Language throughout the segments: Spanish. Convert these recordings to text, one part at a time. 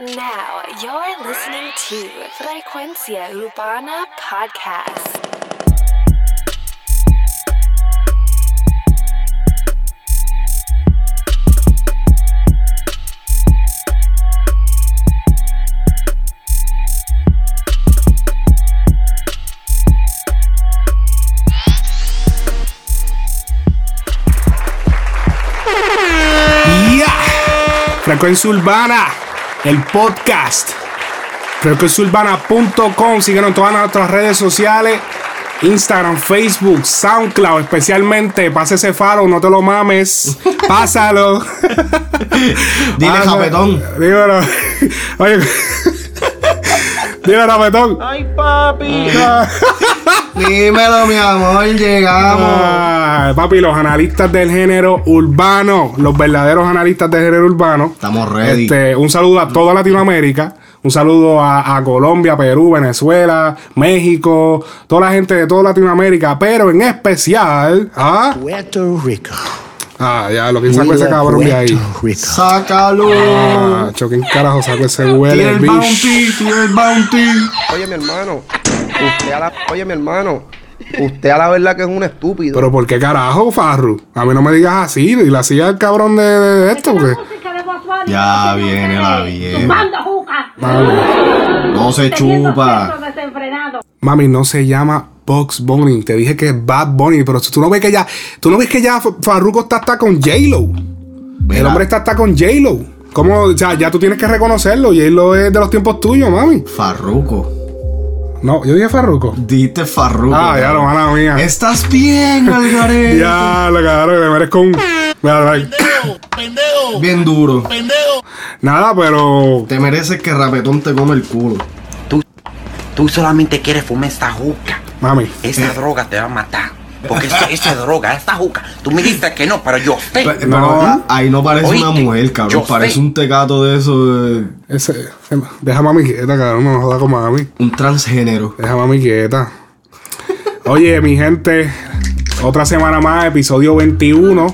Now you're listening to Frecuencia Urbana Podcast. Frecuencia Urbana, el podcast. Frecuenciaurbana.com. Síguenos en todas nuestras redes sociales: Instagram, Facebook, Soundcloud. Especialmente, pase ese faro, no te lo mames. Pásalo. Dile, Pasa- Japetón. Dímelo. Oye. Dile, Japetón. Ay, papi. Dímelo, mi amor, llegamos. Ah, papi, los analistas del género urbano, los verdaderos analistas del género urbano. Estamos ready. Este, un saludo a toda Latinoamérica. Un saludo a, a Colombia, Perú, Venezuela, México, toda la gente de toda Latinoamérica, pero en especial. ¿ah? Puerto Rico. Ah, ya, lo que sacó ese cabrón de ahí. Rico. Sácalo. Ah, cho, ¿quién carajo sacó ese huele, Tiene el bicho? bounty, tiene el bounty. Oye, mi hermano, usted a la, oye, mi hermano, usted a la verdad que es un estúpido. Pero ¿por qué carajo, Farru? A mí no me digas así. Y la hacía el cabrón de, de- esto, porque. Ya viene la vieja. Manda juca. Mami, No se chupa. Mami, no se llama Box Bunny. Te dije que es Bad Bunny, pero tú no ves que ya. Tú no ves que ya Farruko está hasta con J-Lo. El hombre está hasta con J-Lo. ¿Cómo? O sea, ya tú tienes que reconocerlo. J-Lo es de los tiempos tuyos, mami. Farruco. No, yo dije Farruko. Dite Farruco. Ah, ya lo mala mía. Estás bien, Algarete. Ya, lo cabrón, me merezco un. Mira, mira. Bien duro. Nada, pero. Te mereces que Rapetón te come el culo. Tú solamente quieres fumar esta juca. Mami. Esa droga te va a matar. Porque esa, esa droga, esta juca. Tú me dices que no, pero yo sé. Pe- No. Pero ahí no parece una mujer, cabrón. yo Parece sé. un tecato de eso. de- Ese, deja a mami quieta, cabrón. No me jodas con mami. un transgénero. Deja a mami quieta. Oye, mi gente, otra semana más, episodio 21.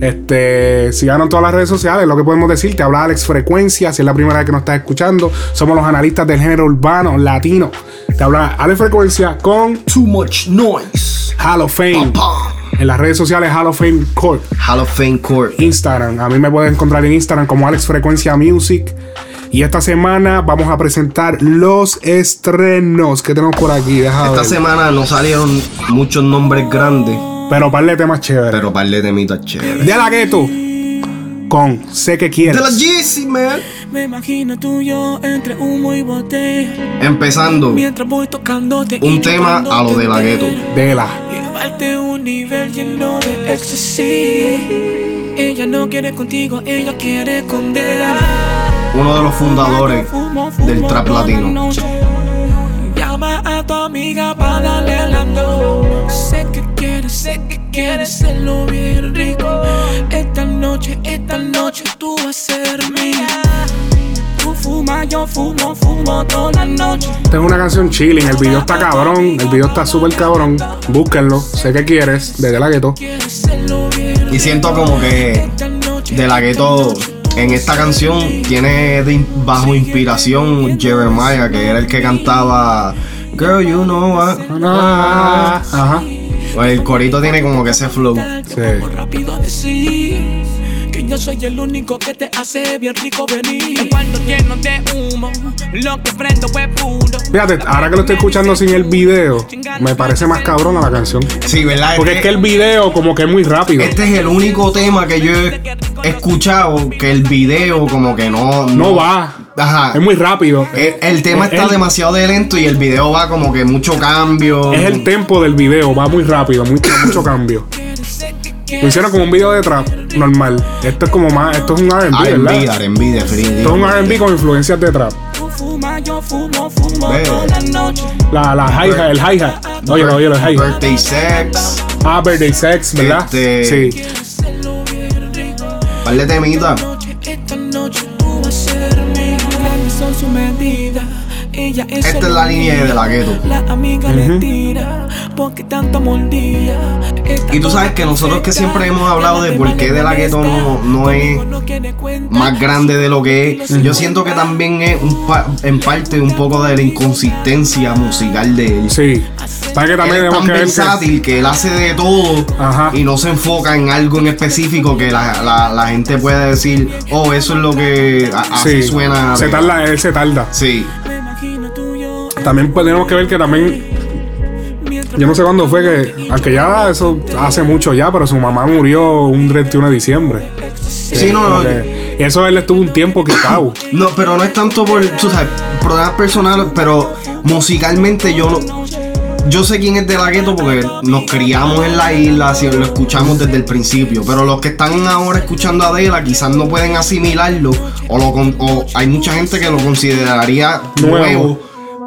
Este, síganos en todas las redes sociales, lo que podemos decir, te habla Alex Frecuencia, si es la primera vez que nos estás escuchando, somos los analistas del género urbano latino. Te habla Alex Frecuencia con Too much noise. Hall of Fame. En las redes sociales Hall of Fame Corp. Hall of Fame Court. Instagram. A mí me pueden encontrar en Instagram como Alex Frecuencia Music. Y esta semana vamos a presentar los estrenos que tenemos por aquí. Deja Esta ver. semana no salieron muchos nombres grandes, Pero par de temas chéveres. pero par de temitas chéveres. De la gueto. Con Sé que quieres. De la Yeezy, man. Me imagino tú y yo entre humo y botella. Empezando, Mientras voy tocándote un tema a lo de la gueto. De la. Llevarte a un nivel lleno de éxtasis. Ella no quiere contigo, ella quiere con él. Uno de los fundadores del trap latino. Llama a tu amiga para darle la no. Sé que quieres, sé que quieres hacerlo bien rico. Esta noche, esta noche tú vas a ser mía. Tú fumas, yo fumo, fumo toda la noche. Esta es una canción chilling. El video está cabrón. El video está súper cabrón. Búsquenlo. Sé que quieres. De, de la gueto. Y siento como que de la gueto en esta canción tiene de in- bajo inspiración Jeremiah, que era el que cantaba Girl, you know what. Ah, Ajá. Pues el corito tiene como que ese flow. Sí. Yo soy el único que te hace bien rico venir. El cuarto lleno de humo, lo que prendo fue puro. Fíjate, ahora que lo estoy escuchando sin el video, me parece más cabrón a la canción. Sí, ¿verdad? Porque es que el video como que es muy rápido. Este es el único tema que yo he escuchado que el video como que no... No va. Ajá. Es muy rápido. El, el tema Es está el- demasiado de lento y el video va como que mucho cambio. Es el tempo del video, va muy rápido, muy- mucho cambio. Lo hicieron como un video de trap normal. Esto es como más, esto es un RB, R&B, ¿verdad? R&B, definitivamente. Esto es un RB con influencias de trap. La. La, hi-hat, el hi-hat. Oye, oye, el hi-hat. Birthday Sex. Ah, Birthday Sex, ¿verdad? Este- Sí. Par de temitas. Esta noche tú vas a ser mía. Grandes son sus medidas Ella es Esta es la línea de De La Ghetto. La amiga le tira porque tanto mordía. Y tú sabes que nosotros que siempre hemos hablado de por qué De La Ghetto no, no es más grande de lo que es. Yo siento que también es un pa- en parte un poco de la inconsistencia musical de él. Sí. ¿Sabes que Él también es tenemos tan que ver que- versátil que él hace de todo Ajá. y no se enfoca en algo en específico que la, la- la gente pueda decir, oh, eso es lo que a- así Sí, suena. se tarda, él se tarda. Sí. También pues, tenemos que ver que también, yo no sé cuándo fue que, aunque ya eso hace mucho ya, pero su mamá murió un 31 de diciembre. Sí, no, no. Que- y eso él estuvo un tiempo quitado. No, pero no es tanto por, tú sabes, problemas personales, pero musicalmente yo no. Yo sé quién es de la gueto porque nos criamos en la isla, así lo escuchamos desde el principio. Pero los que están ahora escuchando a Adela quizás no pueden asimilarlo. O, lo o hay mucha gente que lo consideraría Nuevo.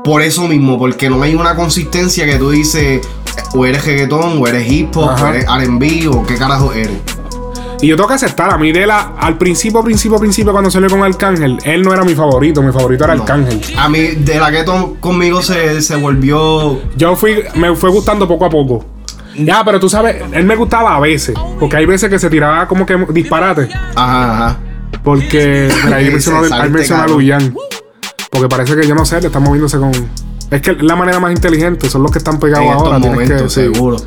Por eso mismo, porque no hay una consistencia que tú dices, o eres reggaetón, o eres hip hop, Ajá. o eres RB, o qué carajo eres. Y yo tengo que aceptar, a mí de la, al principio, principio, principio, cuando salió con Arcángel, él no era mi favorito, mi favorito era No. Arcángel. A mí, de la gueto conmigo se, se volvió Yo fui, me fue gustando poco a poco. Ya, pero tú sabes, él me gustaba a veces, porque hay veces que se tiraba como que disparate. Ajá, ajá. Porque mira, ahí mencionó a. Luyan. Porque parece que yo no sé, le está moviéndose con. Es que la manera más inteligente, son los que están pegados en estos ahora. tienes momentos, que, sí. seguro.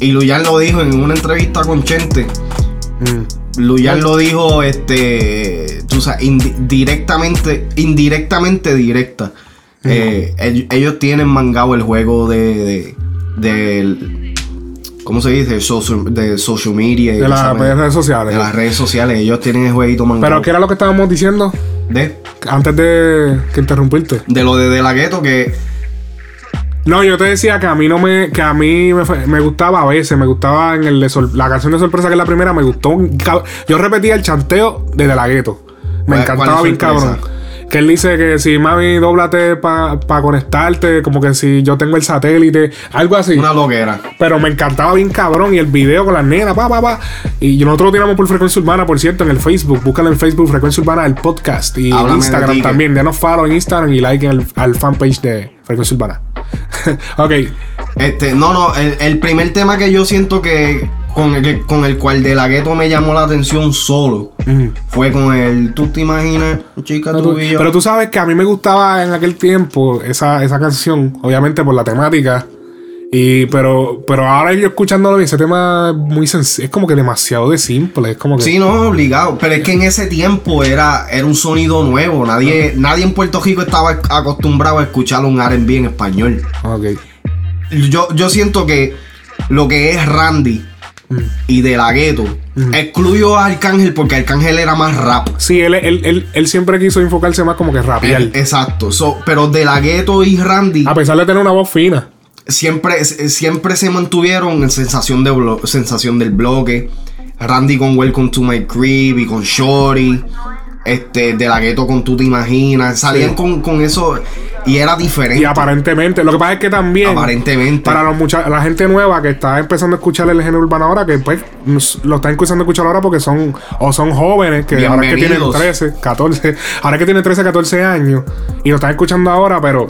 Y Luyan lo dijo en una entrevista con Chente. Mm. Luyan lo dijo, este, tú sabes, indi- directamente, indirectamente directa. Eh, ell- ellos tienen mangado el juego de, de, del- ¿cómo se dice? Social, de social media. y De las redes sociales. De las redes sociales. Ellos tienen el jueguito mangado. Pero ¿qué era lo que estábamos diciendo? de, Antes de que interrumpirte. de lo de De La Ghetto que No, yo te decía que a mí no me. Que a mí me, gustaba a veces. Me gustaba en el de sor- la canción de sorpresa que es la primera. Me gustó. Yo repetía el chanteo de De La Gueto. Me ¿Cuál- encantaba bien cabrón. Que él dice que si mami, dóblate para conectarte. Como que si yo tengo el satélite. Algo así. una loquera. Pero me encantaba bien cabrón. Y el video con las nenas, pa, pa, pa. Y nosotros lo tiramos por Frecuencia Urbana, por cierto, en el Facebook. Búscalo en Facebook, Frecuencia Urbana, el podcast. Y Háblame Instagram también. Denos follow en Instagram y like en el, al fanpage de Frecuencia Urbana. ok. Este, no, no, el, el primer tema que yo siento que con el, con el cual de la gueto me llamó la atención solo fue con el ¿Tú te imaginas, chica, No, tú tú- y yo? pero tú sabes que a mí me gustaba en aquel tiempo esa, esa canción, obviamente por la temática. Y, pero, pero ahora yo escuchándolo, ese tema es muy sencillo, es como que demasiado de simple. Es como que. Sí, no, obligado. Pero es que en ese tiempo era, era un sonido nuevo. Nadie, nadie en Puerto Rico estaba acostumbrado a escuchar un RB en español. Ok. Yo, yo siento que lo que es Randy Mm. y de la gueto, excluyo a Arcángel porque Arcángel era más rap. Sí, él, él, él, él siempre quiso enfocarse más como que rapear. Eh, Exacto. So, pero de la gueto y Randy. A pesar de tener una voz fina. siempre, siempre se mantuvieron en sensación, de sensación del bloque. Randy con Welcome to My Crib y con Shorty. Este, de la gueto con Tú Te Imaginas. Salían Sí. con, con eso y era diferente. Y aparentemente, lo que pasa es que también. Aparentemente. Para los mucha- la gente nueva que está empezando a escuchar el género urbano ahora, que pues lo están empezando a escuchar ahora porque son. O son jóvenes, que ahora es que tienen Bienvenidos. 13, 14. Ahora es que tienen 13, 14 años. Y lo están escuchando ahora, pero.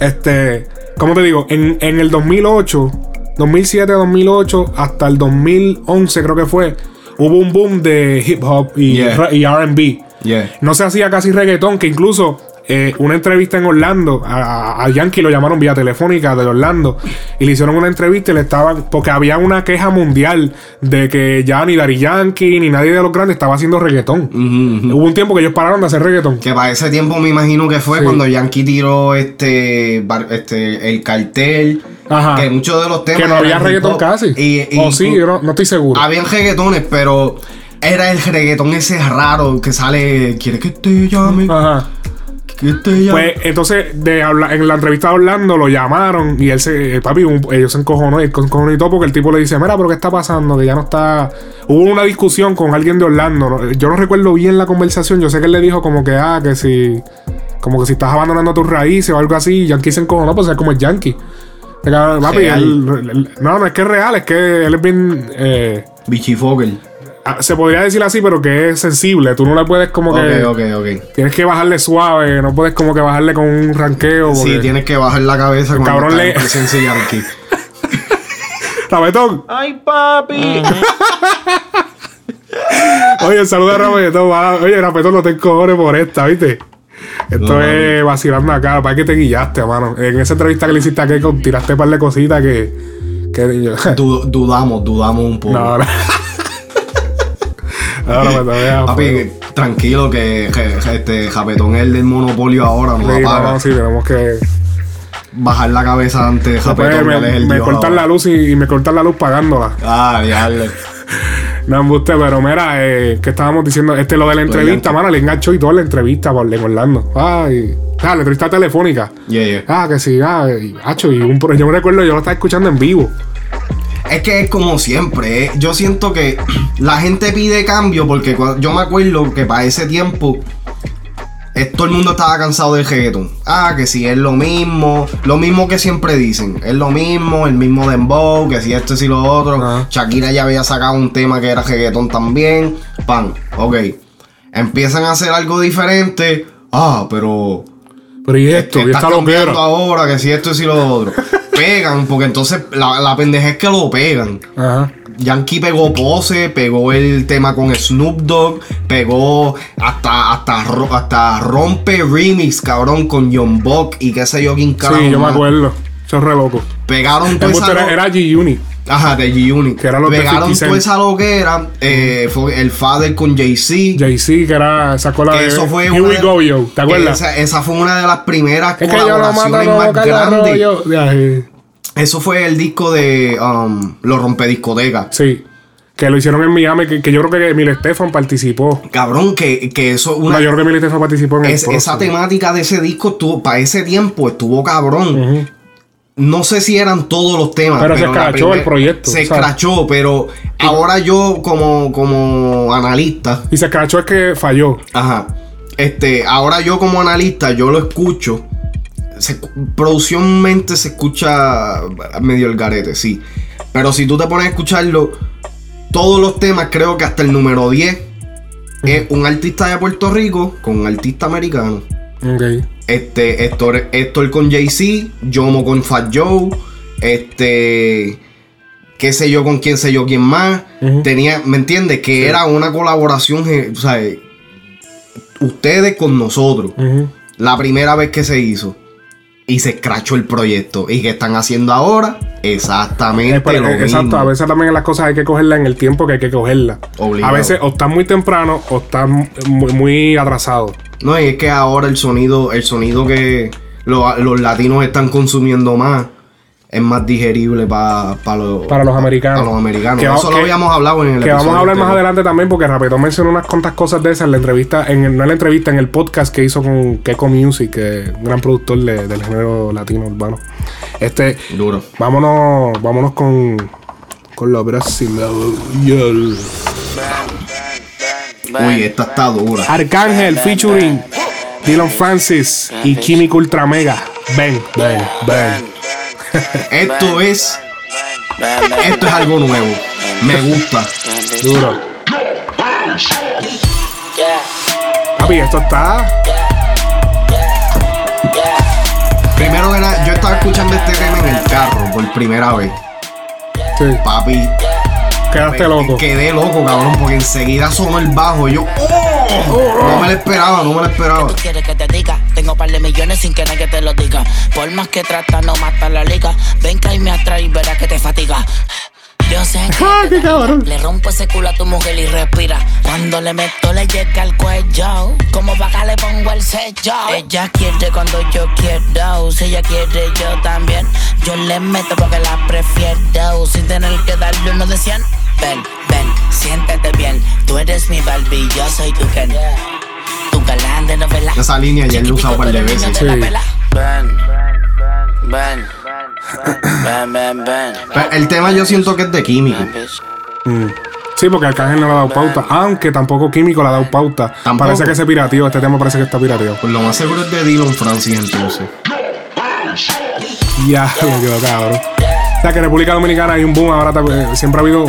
Este. ¿Cómo te digo? En, en el 2008, 2007, 2008, hasta el 2011, creo que fue. Hubo un boom de hip hop y, Yeah. y RB. Yeah. No se hacía casi reggaetón, que incluso eh, una entrevista en Orlando, a, Yankee lo llamaron vía telefónica de Orlando, y le hicieron una entrevista y le estaban, porque había una queja mundial de que ya ni Dari Yankee ni nadie de los grandes estaba haciendo reggaetón. Hubo un tiempo que ellos pararon de hacer reggaetón. Que para ese tiempo me imagino que fue Sí. cuando Yankee tiró este, este el cartel. Ajá. Que muchos de los temas. Que no había reggaetón casi. Y, y- o sí, yo no, no estoy seguro. Habían reggaetones, pero era el reggaetón ese raro que sale. ¿Quieres que te llame? Ajá. Que te llame. Pues entonces de habla- en la entrevista de Orlando lo llamaron y él se, eh, papi, un- ellos se encojonó, él se todo porque el tipo le dice, mira, pero ¿qué está pasando? Que ya no está... Hubo una discusión con alguien de Orlando, yo no recuerdo bien la conversación, yo sé que él le dijo como que, ah, que si... Como que si estás abandonando tus raíces o algo así, y Yankee se encojonó, pues es como el Yankee. Papi, él- él- no, no es que es real, es que él es bien... Eh, Bichi Fogel. ah, se podría decir así, pero que es sensible. Tú no le puedes como que. Ok, ok, ok. Tienes que bajarle suave, no puedes como que bajarle con un ranqueo. Sí, tienes que bajar la cabeza con cabrón le- presencia yankee. Rabetón. Ay, papi. Oye, saluda a Rabetón. va. Oye, Rabetón, no te cojones por esta, ¿viste? Esto No, es vacilando acá. Para que te guillaste, mano. En esa entrevista que le hiciste a Keiko, tiraste un par de cositas que. que Du- dudamos, dudamos un poco. no, no. No, Rabetón, ya, Papi, tranquilo que, este Japetón es el del monopolio ahora, no Sí, no, no, sí, tenemos que. Bajar la cabeza antes de Después Japetón, me, me cortan ahora. la luz y, y me cortan la luz pagándola. Ah, diablo. No embuste, pero mira, eh, que estábamos diciendo, este lo de la entrevista, mano, le enganchó y toda la entrevista por en Orlando. Ay, ah, la entrevista telefónica. Yeah, yeah. Ah, que sí, ah, y, hacho, y un, yo me recuerdo, yo lo estaba escuchando en vivo. Es que es como siempre. ¿eh? Yo siento que la gente pide cambio porque yo me acuerdo que para ese tiempo todo el mundo estaba cansado del reggaeton. Ah, que si es lo mismo, lo mismo que siempre dicen. Es lo mismo, el mismo dembow, que si esto y si lo otro. Ajá. Shakira ya había sacado un tema que era reggaeton también. Pan, ok. Empiezan a hacer algo diferente. Ah, pero Pero y esto, y esta cambiando loquera. ahora que si esto y si lo otro. Pegan, porque entonces la, la pendeja es que lo pegan. Ajá. Yankee pegó pose, pegó el tema con Snoop Dogg, pegó hasta, hasta, hasta rompe remix, cabrón, con John Buck y qué sé yo quién carajo Sí, yo me acuerdo. Eso es re loco. Pegaron toda Embuste esa era, lo- era G-Unit. Ajá, de G-Unit. Que era de Pegaron 50 Cent. toda esa loquera. eh, fue el Father con Jay-Z. Jay-Z, que era, sacó la que de eso fue Here We Go Yo. ¿Te acuerdas? Esa, esa fue una de las primeras es que yo lo colaboraciones más grandes. Eso fue el disco de um, Los Rompediscotecas. Sí. Que lo hicieron en Miami, que, que yo creo que Emil Estefan participó. Cabrón, que, que eso una, No, yo creo que Emil Estefan participó en el es- esa próximo. temática de ese disco estuvo, para ese tiempo estuvo cabrón. No sé si eran todos los temas. Pero se escrachó el proyecto, Se escrachó, pero ahora yo como, como analista, Y se escrachó es que falló. ajá, este, ahora yo como analista, yo lo escucho. Se, producciónmente se escucha medio el garete, sí. Pero si tú te pones a escucharlo, todos los temas, creo que hasta el número 10 es un artista de Puerto Rico con un artista americano. Ok. Este, Héctor, Héctor con Jay-Z, Yomo con Fat Joe, este, qué sé yo con quién sé yo quién más. Tenía, ¿me entiendes? Que era una colaboración, eh, o sea, ustedes con nosotros. La primera vez que se hizo. Y se escrachó el proyecto. ¿Y qué están haciendo ahora? Exactamente pero, lo exacto, mismo. a veces también las cosas hay que cogerlas en el tiempo que hay que cogerlas. A veces o están muy temprano o están muy, muy atrasados. No, y es que ahora el sonido, el sonido que lo- los latinos están consumiendo más es más digerible pa- pa los, Para los americanos. Para los americanos. Que Eso lo que- habíamos hablado en el Que vamos a hablar más adelante también porque Rapetón mencionó unas cuantas cosas de esas en la entrevista, en el- no en la entrevista, en el podcast que hizo con Keiko Music, que es un gran productor de- del género latino urbano. Este, Duro. vámonos, vámonos con, con la brasileña. Uy, esta está dura. Arcángel featuring Dylan Francis y Químico Ultra Mega. Ven, ven, ven. Esto es. Esto es algo nuevo. Me gusta. Duro. Papi, esto está. Primero que nada, yo estaba escuchando este tema en el carro por primera vez. Sí, Papi, quedaste loco. quedé loco, cabrón, porque enseguida sonó el bajo. Y yo, ¡oh! No me lo esperaba, no me lo esperaba. Tú quieres que te diga, tengo par de millones sin que nadie te lo diga. Por más que trata, no mata la liga. Ven que ahí me atrae y verás que te fatiga. Yo sé que ¡Ah, qué da- cabrón! le rompo ese culo a tu mujer y respira. Cuando le meto le llega al cuello. Como vaca le pongo el sello. Ella quiere cuando yo quiero. Si ella quiere yo también. Yo le meto porque la prefiero. Sin tener que darle uno de 100. Ven, ven, siéntete bien. Tú eres mi Barbie, yo soy tu Ken. Tu galán de novela. Esa línea ya la he usado un par de veces. Sí. Ven, ven, ven, ven, ven, ven. Pero El tema yo siento que es de químico. Mm. Sí, porque Arcángel no le ha dado pauta. Aunque tampoco Químico le ha dado pauta. Tampoco. Parece que se pirateó. Este tema parece que está pirateado. Pues lo más seguro es de Dylan Francis entonces. Ya, me quedó cabrón. sea, que en República Dominicana hay un boom ahora también. Siempre ha habido,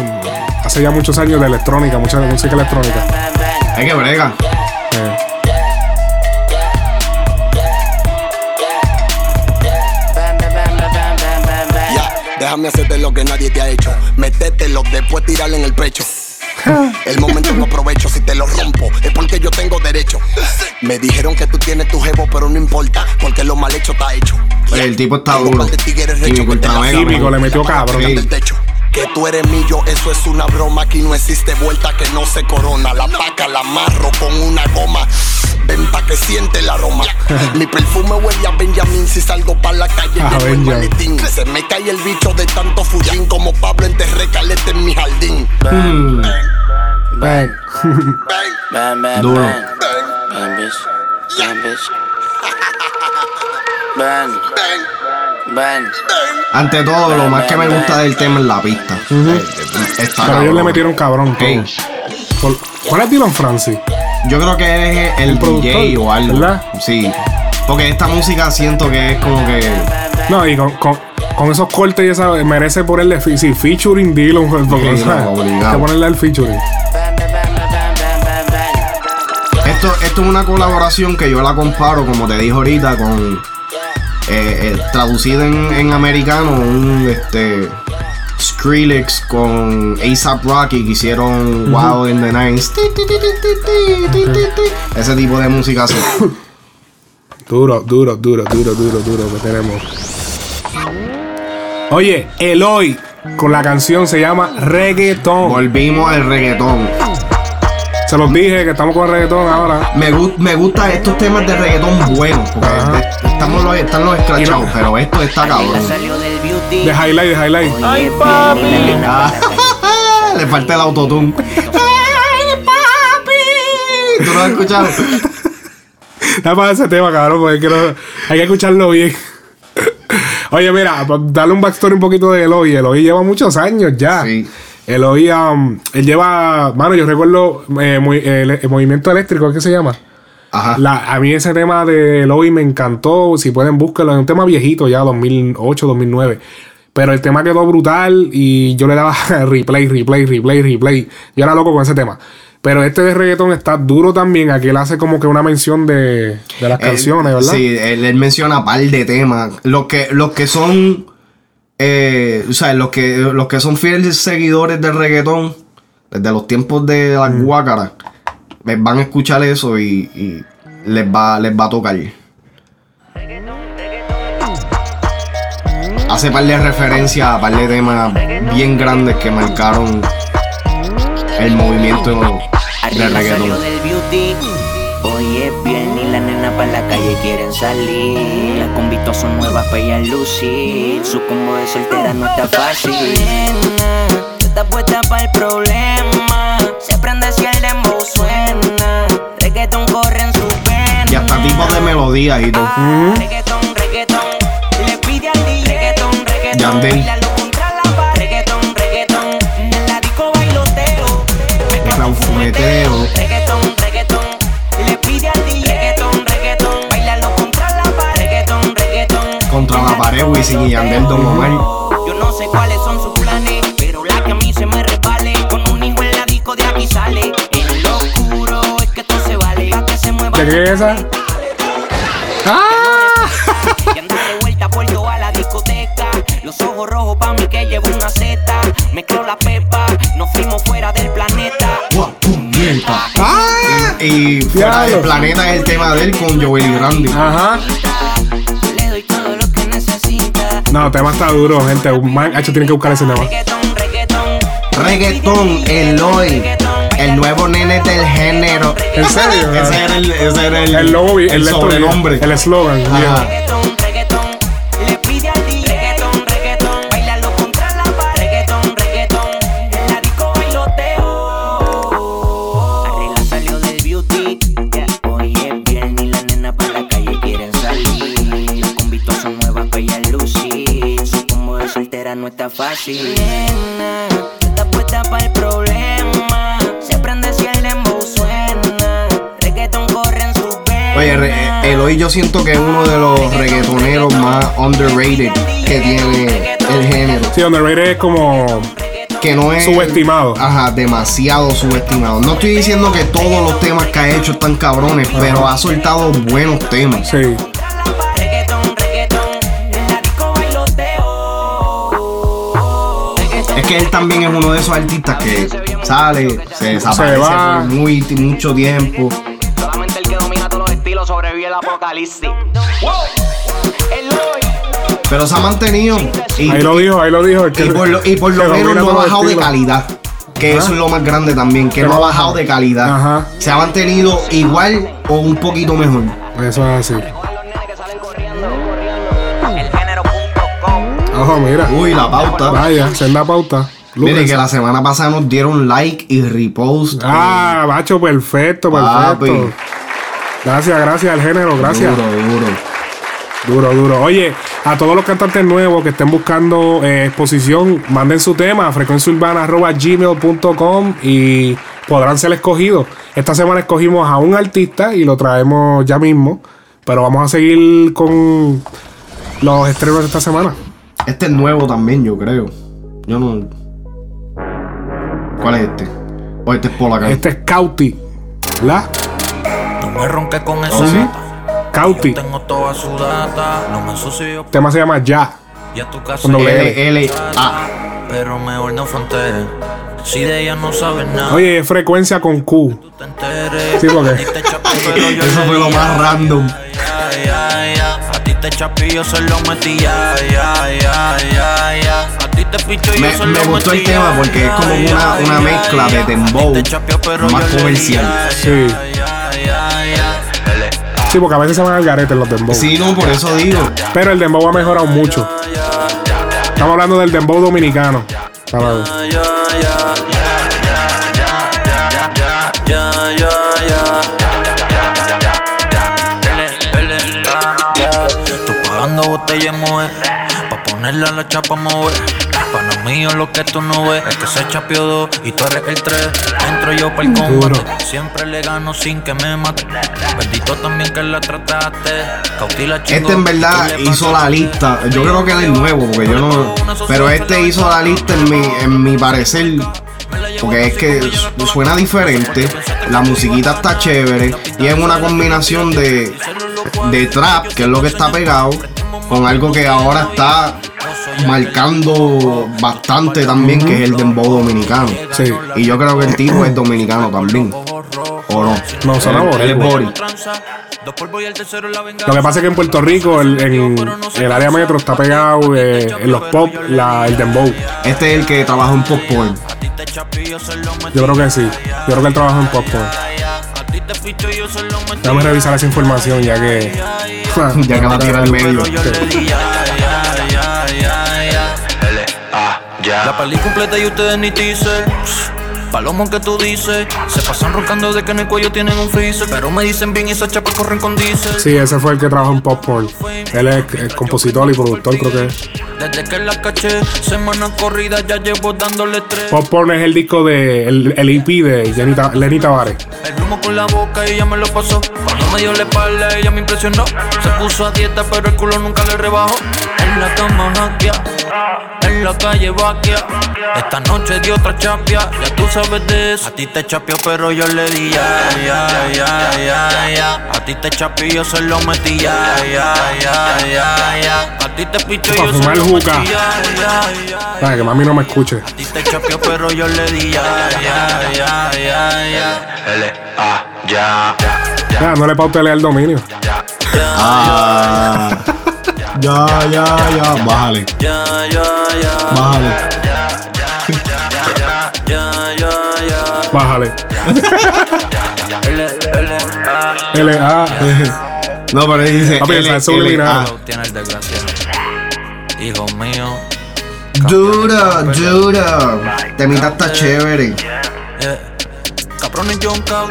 hace ya muchos años, de electrónica, mucha música electrónica. Hay que brega. Déjame hacerte lo que nadie te ha hecho. Métetelo, después tirarle en el pecho. El momento no aprovecho, si te lo rompo, es porque yo tengo derecho. Me dijeron que tú tienes tu jevo, pero no importa, porque lo mal hecho está hecho. El tipo está duro. Mega, Químico, mano. le metió cabrón. Que tú eres mío, eso es una broma. Aquí no existe vuelta que no se corona. La paca la amarro con una goma. Ven pa' que siente el aroma. Mi perfume huele a Benjamin. Si salgo pa' la calle, Ah, el maletín. Se me cae el bicho de tanto fullín. Como Pablo enterré caleta en mi jardín. Bang. Bang, Bang, bang, Duro. bang. Bang, bitch. Bang, bitch. Bang, bang, bang. bang. Ante todo, lo más que me gusta del tema es la pista. Eh, Está Pero ellos le metieron cabrón todo. Ey, Por- ¿Cuál es Dylan Francis? Yo creo que es el, DJ o algo. ¿verdad? Sí. Porque esta música siento que es como que. No, y con, con, con esos cortes y esa, merece ponerle sí, featuring Dylan. Porque, Sí, no, que ponerle el featuring. Esto, esto es una colaboración que yo la comparo, como te dije ahorita, con. Eh, eh, traducido en, en americano, un este. Skrillex con ASAP Rocky que hicieron Wow in the ti. Ese tipo de música así. Duro, duro, duro, duro, duro, duro que tenemos. Oye, Eloy con la canción se llama Reggaeton. Volvimos al reggaetón. Se los dije que estamos con reggaetón ahora. Me, gu- me gustan estos temas de reggaetón buenos. Porque Ajá. estamos los, están los escrachados, pero esto está cabrón. De highlight, de highlight. Ay, papi. Le falta el autotune. ¡Ay, papi! ¿Tú lo has escuchado? Dame para ese tema, cabrón, porque quiero- hay que escucharlo bien. Oye, mira, pa- darle un backstory un poquito de Eloy. Eloy lleva muchos años ya. Sí. Eloy, um, él lleva, mano, yo recuerdo eh, muy- el, el movimiento eléctrico, ¿qué se llama? Ajá. La- a mí ese tema de Eloy me encantó. Si pueden búsquenlo. Es un tema viejito ya, 2008, 2009. Pero el tema quedó brutal y yo le daba replay, replay, replay, replay. Yo era loco con ese tema. Pero este de reggaetón está duro también. Aquí él hace como que una mención de, de las Él- canciones, ¿verdad? Sí, él, él menciona par de temas. Los que, los que son. eh, o sea, los que, los que son fieles seguidores del reggaetón, desde los tiempos de las Mm. guácaras, eh, van a escuchar eso y, y les, va, les va a tocar. Hace par de referencias a par de temas bien grandes que marcaron el movimiento del reggaetón. Hoy es bien y la nena para la calle quieren salir. Las convitos son nuevas para ella lucir. Su combo de soltera no está fácil. Nena, tú estás puesta para el problema. Se prende si el dembow suena. Reggaeton tipos de melodías y todo. Reggaeton, reggaeton. Le pide al DJ. Reggaeton, reggaeton. Yandel. Bailalo contra la pared. Reggaeton, reggaeton. En la disco bailoteo. Mezcla fumeteo. Reggaeton, reggaeton. Le pide al DJ. Reggaeton, reggaeton. Bailalo contra la pared. Reggaeton, reggaeton. Contra la pared, Wisin y Yandel, Don Omar. Yo no sé cuáles son sus planes, pero la que a mí se me resbale. Con un hijo en la disco de aquí sale. En lo oscuro es que esto se vale. Pa' que se mueva. ¿De qué es esa? ¡Ah! Y anda de vuelta por toda la discoteca. Los ojos rojos pa' mí que llevo una seta. Mezcló la pepa, nos fuimos fuera del planeta. ¡Ah! Y fuera del planeta es el tema de él con Joel y Randy. Ajá. Le doy todo lo que necesita. No, el tema está duro, gente. Un man, hecho, tienen que buscar ese tema. Reggaeton, reggaeton. Reggaetón, Eloy, el nuevo nene del género. ¿En serio? Ese era el, ese era el, El logo, el, el, sobrenombre. El eslogan. No está fácil. Nena, tú estás puesta para el problema. Oye, re- Eloy yo siento que es uno de los reggaetoneros más underrated que tiene el género. Sí, Underrated es como Que no es. subestimado. Ajá, demasiado subestimado. No estoy diciendo que todos los temas que ha hecho están cabrones, pero ha soltado buenos temas. Sí. Es que él también es uno de esos artistas que sale, se desaparece va. por muy, mucho tiempo. Sobrevive el apocalipsis. Pero se ha mantenido. Y, Ahí lo dijo, ahí lo dijo. y por lo, y por lo menos no ha bajado de calidad. Que Ajá. eso es lo más grande también, que no ha bajado baja. de calidad. Ajá. Se ha mantenido igual o un poquito mejor. Eso es así. Ojo, mira. Uy, la pauta. Vaya, senda pauta. Mire Lúquense. que la semana pasada nos dieron like y repost. Ah, macho, perfecto, Papi. Gracias, gracias al género, gracias. Duro, duro. Duro, duro. Oye, a todos los cantantes nuevos que estén buscando eh, exposición, manden su tema a frecuenciaurbana.gmail.com y podrán ser escogidos. Esta semana escogimos a un artista y lo traemos ya mismo, pero vamos a seguir con los estrenos de esta semana. Este es nuevo también, yo creo. Yo no. ¿Cuál es este? O este es Pola Este es Cauti, ¿verdad? Me ronques con eso. ¿Oh, sí? Cauti. Tengo toda su data. No me ensucio El tema se llama Ya. y a tu casa. L. L, A. Pero mejor no fronteres. Si de ella no sabes nada. Oye, frecuencia con Q. Sí, porque- Eso fue lo más random. ya, ya, ya. A ti te se lo metí. Ya, ya, ya, ya, ya. Me, me gustó el tema ya, porque es ya, como ya, una, una ya, mezcla ya. de dembow más comercial. ya, Sí. Sí, porque a veces se van al garete los dembow. Sí, no, por eso digo. Pero el dembow ha mejorado mucho. Estamos hablando del dembow dominicano. Ya. Tú pagando botella pa' ponerla a la chapa mover. Pana mío, lo que tú no ves es que se chapeó dos y tú eres el tres. Entro yo para el combate, siempre le gano sin que me mate. Bendito también que la trataste. Cautila Este en verdad hizo la lista. Yo creo que él es nuevo, porque yo no. Pero este hizo la lista en mi, en mi parecer. Porque es que su- suena diferente. La musiquita está chévere. Y es una combinación de, de trap, que es lo que está pegado, con algo que ahora está marcando bastante también, que es el dembow dominicano. Sí. Y yo creo que el tipo es dominicano también. ¿O no? No, boricua. bori. Lo que pasa es que en Puerto Rico, el- en el área metro, está pegado eh, en los pop, la, el dembow. Este es el que trabaja en pop porn. Yo creo que sí. Yo creo que él trabaja en pop. porn. Déjame revisar esa información ya que. Ya que la tira al medio. La peli completa y ustedes ni teaser. Palomo que tú dices, se pasan roncando de que en el cuello tienen un freezer. Pero me dicen bien y esas chapas corren con diésel. Sí, ese fue el que trabajó en pop porn. Él es compositor y productor, creo que es. Desde que la caché, semana corrida ya llevo dándole tres. Pop porn es el disco de. El, el EP de Jenny Lenny Tavares. El humo con la boca y ella me lo pasó. Cuando me dio la espalda, ella me impresionó. Se puso a dieta, pero el culo nunca le rebajó. En la cama hackea, en la calle vaquea. Esta noche dio otra chapia, ya tú sabes de eso. A ti te chapeó, pero yo le di ya, ya, ya, ya, ya. A ti te chapeó, yo se lo metí ya, ya, ya, ya, ya. A ti te picho, yo se lo metí ya, ya, ya. Para que mami no me escuche. A ti te chapeó, pero yo le di ya, ya, ya, ya, ya. L, A, ya. Ah, no le pautele al dominio. Ah. Ya, ya, ya. Bájale. Ya, ya, ya. Bájale. Ya, ya, ya. Bájale. L, L, A. L A. No, pero él dice. Papi, L, es subliminal. Hijo mío. Dura, dura. Temita está chévere.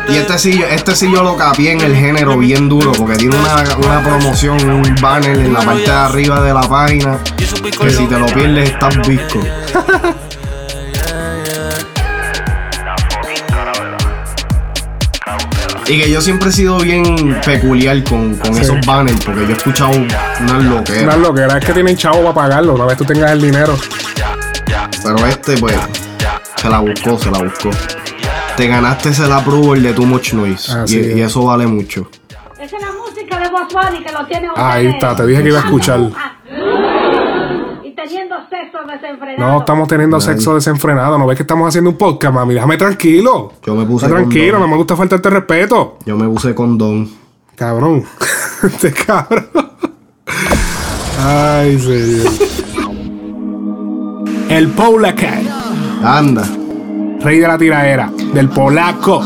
Y este sí, este sí yo lo capié en el género bien duro, porque tiene una, una promoción, un banner en la parte de arriba de la página, que si te lo pierdes estás visco. Y que yo siempre he sido bien peculiar con, con Sí. esos banners, porque yo he escuchado unas loqueras. Una loquera es que tienen chavo para pagarlo, una vez tú tengas el dinero. Pero este, pues, se la buscó, se la buscó. Te ganaste el approval de Too Much Noise. Así y, es. y eso vale mucho. Esa es la música de Bunny que lo tiene Ahí ustedes. está, te dije que iba a escuchar. Y teniendo sexo desenfrenado. No estamos teniendo sexo desenfrenado, no ves que estamos haciendo un podcast, mami. Déjame tranquilo. Yo me puse Está tranquilo, condón. no me gusta faltarte respeto. Yo me puse condón. Cabrón. Este cabrón. Ay, señor. El Polacat. Anda. Rey de la tiraera. Del polaco.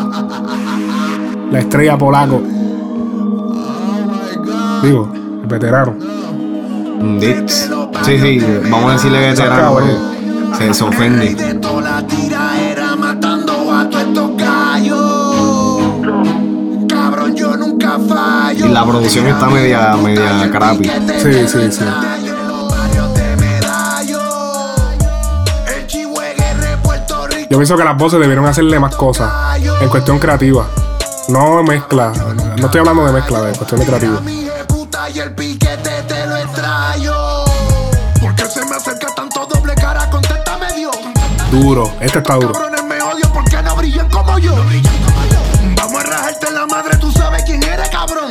La estrella polaco. Digo, el veterano. Sí, sí, vamos a decirle veterano, se, se ofende. Y la producción está media, media crappy. Sí, sí, sí. Yo pienso que las voces debieron hacerle más cosas en cuestión creativa. No mezcla. No estoy hablando de mezcla, de cuestión de creativa. y el piquete te lo extraño. ¿Por qué se me acerca tanto doble cara? Contéstame, Dios. Duro. Este está duro. Cabrones me odian porque no brillan como yo. Vamos a rajarte la madre, tú sabes quién eres, cabrón.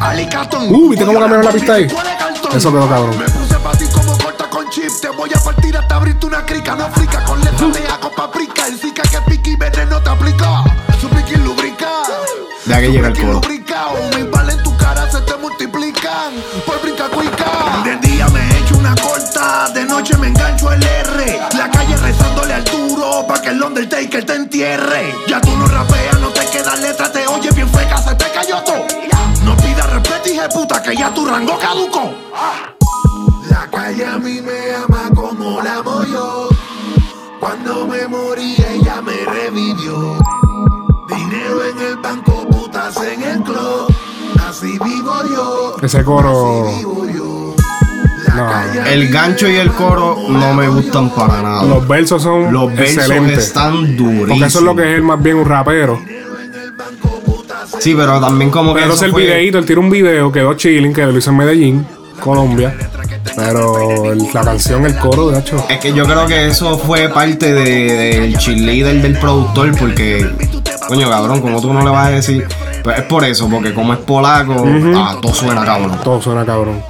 Alicatón. Uh, ¿viste cómo cambiaron la pista ahí? Eso quedó cabrón. Me puse pa' ti como corta con chip. Te voy a partir hasta abrirte una crica. No frica con letras de ajo paprika. Aplica. Su piqui lubrica. De aquí llega el coro. Mis balas en tu cara se te multiplican por brinca cuica. De día me echo una corta, de noche me engancho el R. La calle rezándole al duro pa' que el Undertaker te entierre. Ya tú no rapeas, no te quedan letras, te oyes bien feca, se te cayó todo. No pidas respeto, hija de puta, que ya tu rango caduco. La calle a mí me ama como la amo yo. Cuando me morí ella me revivió. Dinero en el banco, putas en el club. Así vivo yo. Ese coro. No. El gancho y el coro no me gustan para nada. Los versos son Los versos excelentes. están durísimos. Porque eso es lo que es él más bien un rapero. Sí, pero también como que. Pero eso entonces el fue- videíto, él tira un video, quedó chilling, que lo hizo en Medellín, Colombia. Pero el- la canción, el coro, de hecho. Es que yo creo que eso fue parte de- del cheerleader del productor, porque, coño, cabrón, como tú no le vas a decir. Pues es por eso, porque como es polaco, ah, todo suena cabrón. Todo suena cabrón.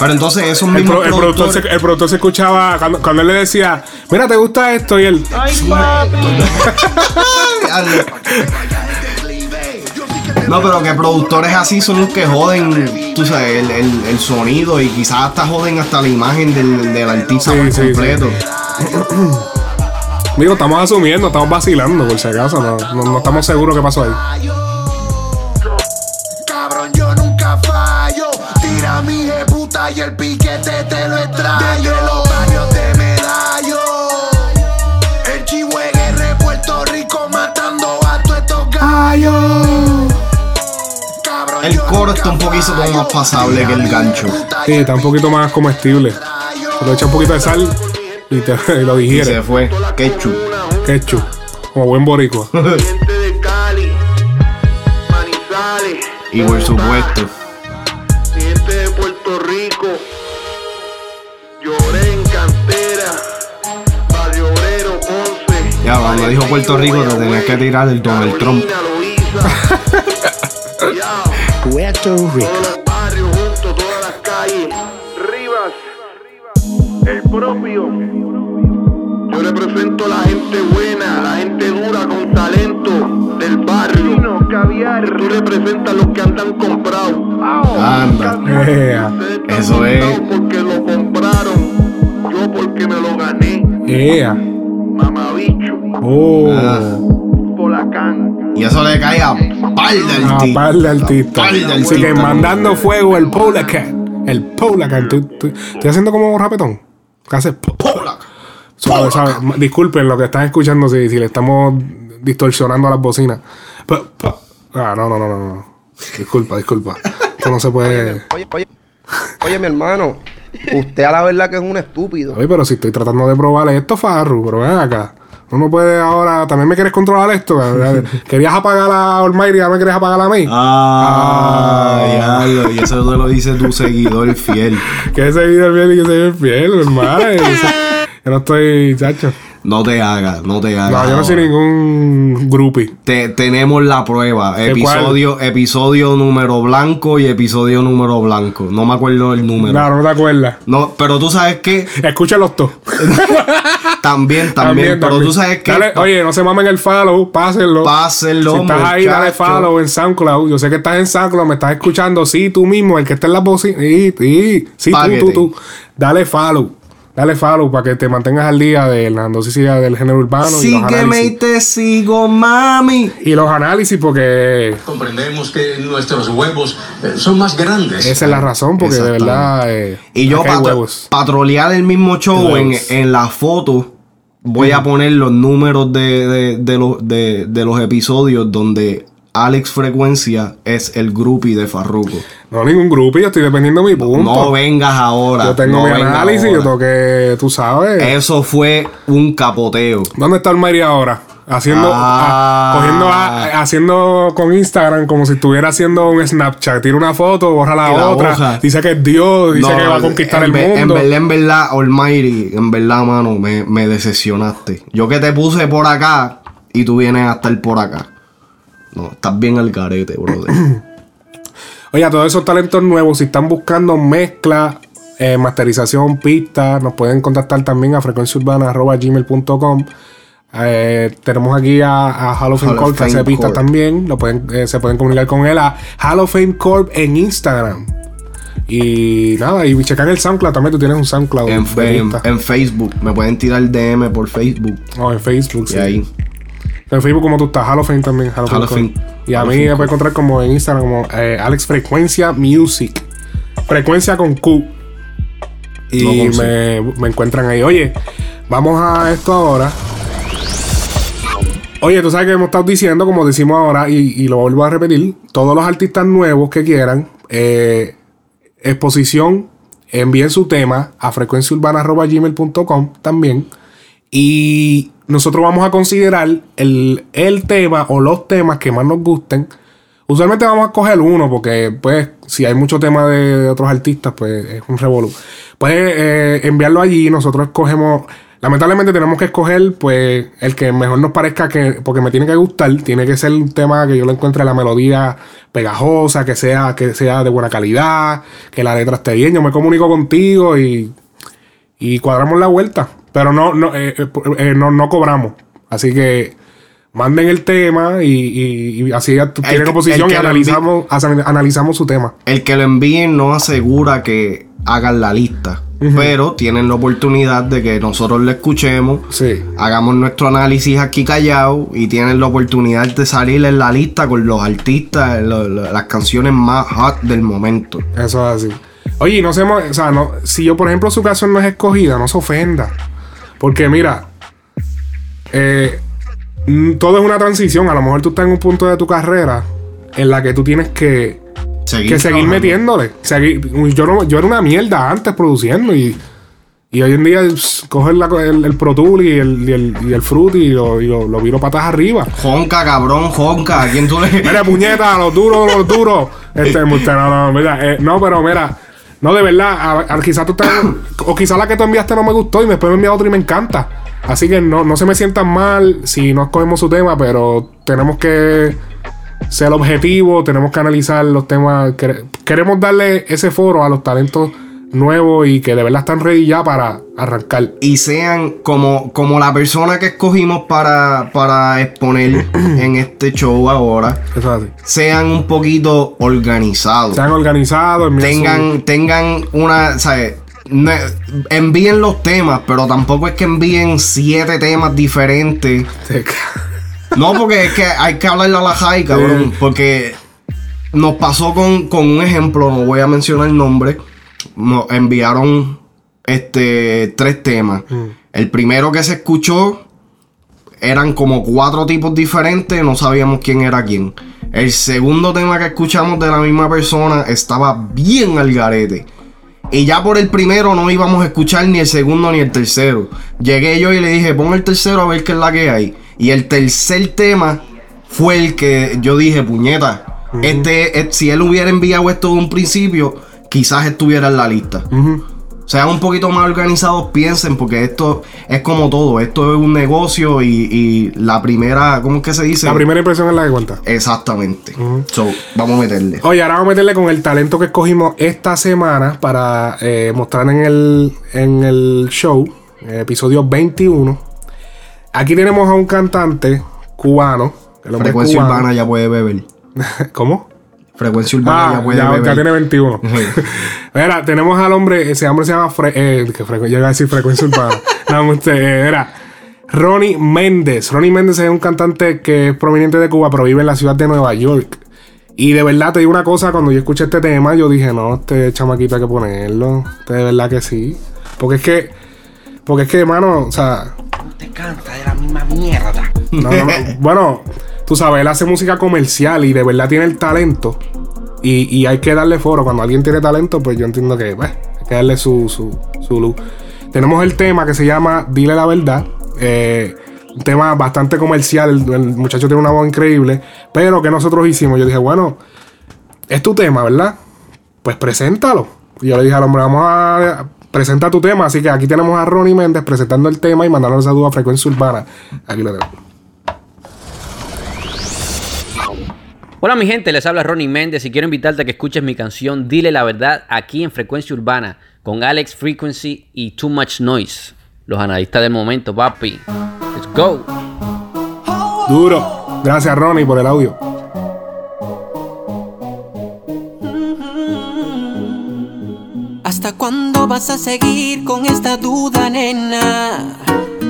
Pero entonces esos El, pro- el productor se, el productor se escuchaba cuando, cuando él le decía, mira, ¿te gusta esto? Y él, No, pero que productores así son los que joden, tú sabes, el, el- el sonido y quizás hasta joden hasta la imagen del, del artista Sí, por sí, completo. digo, estamos asumiendo, estamos vacilando, por si acaso, no, no, no estamos seguros qué pasó ahí. Cabrón, yo nunca fallo. Tira mi puta y el piquete te lo extraño. Desde los barrios de Medallo. El Chihuahua Puerto Rico matando a todos estos gallos. El coro está un poquito más pasable que el gancho. Sí, está un poquito más comestible. Se le echa un poquito de sal y, te, y lo Y digiere. se fue. Ketchup. Ketchup, como buen boricua. y por supuesto. Gente de Puerto Rico. Lloré en cantera. Barrio Obrero, Ponce. Ya, cuando dijo Puerto Rico te tenías que tirar el Donald Trump. Puerto Rico. Todos los barrios juntos, todas las calles. Rivas. El propio. Yo represento a la gente buena, la gente dura con talento del barrio. caviar. Tú representas a los que andan comprados. Anda. Ea, Eso es. Porque lo compraron. Yo porque me lo gané. ea. Mamabicho. Oh, Ah, Polacán. Y eso le cae a par de a artistas. par de artistas. Así que mandando fuego el Polacan. El tú- Estoy haciendo como rapetón. ¿Qué haces? Suave. Disculpen lo que están escuchando si, si le estamos distorsionando a las bocinas. Ah, no, no, no, no, no. Disculpa, disculpa. Esto no se puede. Oye, oye, oye, mi hermano, usted a la verdad que es un estúpido. Oye, pero si estoy tratando de probar esto, Farru, pero ven acá. Uno puede ahora, también me quieres controlar esto. Querías apagar a Olmairi y ahora me quieres apagar a mí. Ah, diablo, y eso te lo dice tu seguidor fiel. Que seguidor fiel y que seguidor fiel, hermano. Yo no estoy, chacho. No te hagas, no te hagas. No, yo no soy ningún groupie. Te- tenemos la prueba. ¿De Episodio, episodio número blanco y episodio número blanco. No me acuerdo el número. No, no te acuerdas. No, pero tú sabes que Escúchalos todos. también, también, pero tú sabes que Dale, oye, no se mamen el follow, pásenlo. Pásenlo, Si estás ahí, dale follow en SoundCloud. Yo sé que estás en SoundCloud, me estás escuchando. Sí, tú mismo, el que está en la bocina. Sí, sí, sí, tú, tú, tú. Dale follow. Dale follow para que te mantengas al día de la noticia del género urbano. y los sígueme y análisis. te sigo, mami. Y los análisis, porque Comprendemos que nuestros huevos eh, son más grandes. esa es la razón, porque de verdad. eh, Y yo huevos. patrolear el mismo show en, en la foto voy a poner los números de, de- de los, de, de los episodios donde Alex Frecuencia es el groupie de Farruko. No, ningún grupo, yo estoy dependiendo de mi punto. No vengas ahora. Yo tengo no mi análisis, yo ahora. tengo que, tú sabes. Eso fue un capoteo. ¿Dónde está el Mayri ahora? Haciendo, Ah. a- cogiendo, a- haciendo con Instagram como si estuviera haciendo un Snapchat. Tira una foto, borra la otra. hoja. Dice que es Dios, dice No, que va a conquistar el mundo. En verdad, en verdad, Almighty, en verdad, mano, me, me decepcionaste. Yo que te puse por acá y tú vienes a estar por acá. No, estás bien al carete, brother. Oye, a todos esos talentos nuevos, si están buscando mezcla, eh, masterización, pistas, nos pueden contactar también a frecuenciaurbana.gmail.com. Eh, tenemos aquí a, a Hall of Fame Corp que hace pistas también. Lo pueden, eh, se pueden comunicar con él a Hall of Fame Corp en Instagram. Y nada, y checar el SoundCloud también. Tú tienes un SoundCloud. en, en- en Facebook, me pueden tirar DM por Facebook. O en Facebook, Y sí. ahí. En Facebook como tú estás, Hall of Fame también. Hall of Hall Fame of Corp. Fame. Y a mí me puedes encontrar como en Instagram como eh, Alex Frecuencia Music. Frecuencia con Q. Y No con me, me encuentran ahí. Oye, vamos a esto ahora. Oye, tú sabes que hemos estado diciendo, como decimos ahora, y, y lo vuelvo a repetir, todos los artistas nuevos que quieran, eh, exposición, envíen su tema a frecuenciaurbana.gmail.com también. Y nosotros vamos a considerar el, el tema o los temas que más nos gusten. Usualmente vamos a coger uno porque, pues, si hay muchos temas de, de otros artistas, pues es un revolú. Puedes eh, enviarlo allí. Nosotros escogemos. Lamentablemente tenemos que escoger, pues, el que mejor nos parezca que. Porque me tiene que gustar. Tiene que ser un tema que yo le encuentre la melodía pegajosa, que sea, que sea de buena calidad, que la letra esté bien. Yo me comunico contigo y y cuadramos la vuelta. Pero no, no, eh, eh, eh, no, no cobramos. Así que manden el tema y, y- y así que- oposición y analizamos, analizamos su tema. El que lo envíen no asegura que hagan la lista. Pero tienen la oportunidad de que nosotros lo escuchemos, Sí. hagamos nuestro análisis aquí callado y tienen la oportunidad de salir en la lista con los artistas, lo- lo- las canciones más hot del momento. Eso es así. Oye, no se o sea, no, si yo, por ejemplo, su canción no es escogida, no se ofenda. Porque mira, eh, todo es una transición. A lo mejor tú estás en un punto de tu carrera en la que tú tienes que Seguir que seguir metiéndole. Seguir- yo, no- yo era una mierda antes produciendo y, y hoy en día pss, coger la- el, el Pro Tool y el, y el, y el Fruit y lo, y lo, lo viro patas arriba. Jonca, cabrón, jonca. ¿A quién tú le.? Mira, puñeta, los duros, los duros. Este, no, no, mira, eh, no, pero mira, no, de verdad, a- tú te, o quizás la que tú enviaste no me gustó y después me envía otra y me encanta. Así que no, no se me sientan mal si no escogemos su tema, pero tenemos que ser objetivo, tenemos que analizar los temas. quere- Queremos darle ese foro a los talentos nuevos y que de verdad están ready ya para arrancar. y sean como, como la persona que escogimos para, para exponer en este show ahora, así. sean un poquito organizados. Sean organizados, su- tengan, tengan una, ¿sabes? Envíen los temas, pero tampoco es que envíen siete temas diferentes. No, porque es que hay que hablarle a la high, cabrón. Porque nos pasó con, con un ejemplo, no voy a mencionar el nombre. Nos enviaron este tres temas. El primero que se escuchó eran como cuatro tipos diferentes, no sabíamos quién era quién. El segundo tema que escuchamos de la misma persona estaba bien al garete. Y ya por el primero no íbamos a escuchar ni el segundo ni el tercero. Llegué yo y le dije, pon el tercero a ver qué es la que hay. Y el tercer tema fue el que yo dije, puñeta. Este, si él hubiera enviado esto de un principio, quizás estuviera en la lista. Sean un poquito más organizados, piensen, porque esto es como todo. Esto es un negocio y, y la primera, ¿cómo es que se dice? La primera impresión es la que cuenta. Exactamente. So, vamos a meterle. Oye, ahora vamos a meterle con el talento que escogimos esta semana para eh, mostrar en el, en el show, episodio 21. Aquí tenemos a un cantante cubano. el Frecuencia cubano. urbana ya puede beber. ¿Cómo? Frecuencia urbana Ah, ya puede ya, beber. ya tiene 21. Mira, tenemos al hombre, ese hombre se llama Fre eh, que frecu- yo iba a decir frecuencia urbana. no, usted, eh, era Ronnie Méndez. Ronnie Méndez es un cantante que es proveniente de Cuba, pero vive en la ciudad de Nueva York. Y de verdad te digo una cosa, cuando yo escuché este tema, yo dije, no, este chamaquito hay que ponerlo. Este de verdad que sí. Porque es que, porque es que, hermano, o sea, Te canta de la misma mierda. no, no, no. Bueno, tú sabes, él hace música comercial y de verdad tiene el talento. Y, y hay que darle foro. Cuando alguien tiene talento, pues yo entiendo que pues, hay que darle su, su, su luz. Tenemos el tema que se llama Dile la verdad. Eh, un tema bastante comercial. El, el muchacho tiene una voz increíble. Pero que nosotros hicimos, yo dije, bueno, es tu tema, ¿verdad? Pues preséntalo. Y yo le dije al hombre, vamos a presentar tu tema. Así que aquí tenemos a Ronnie Méndez presentando el tema y mandando saludos a Frecuencia Urbana. Aquí lo tenemos. Hola mi gente, les habla Ronnie Méndez y quiero invitarte a que escuches mi canción Dile la verdad aquí en Frecuencia Urbana con Alex Frequency y Too Much Noise. Los analistas del momento, papi. Let's go. Duro. Gracias, Ronnie, por el audio. ¿Hasta cuándo vas a seguir con esta duda, nena?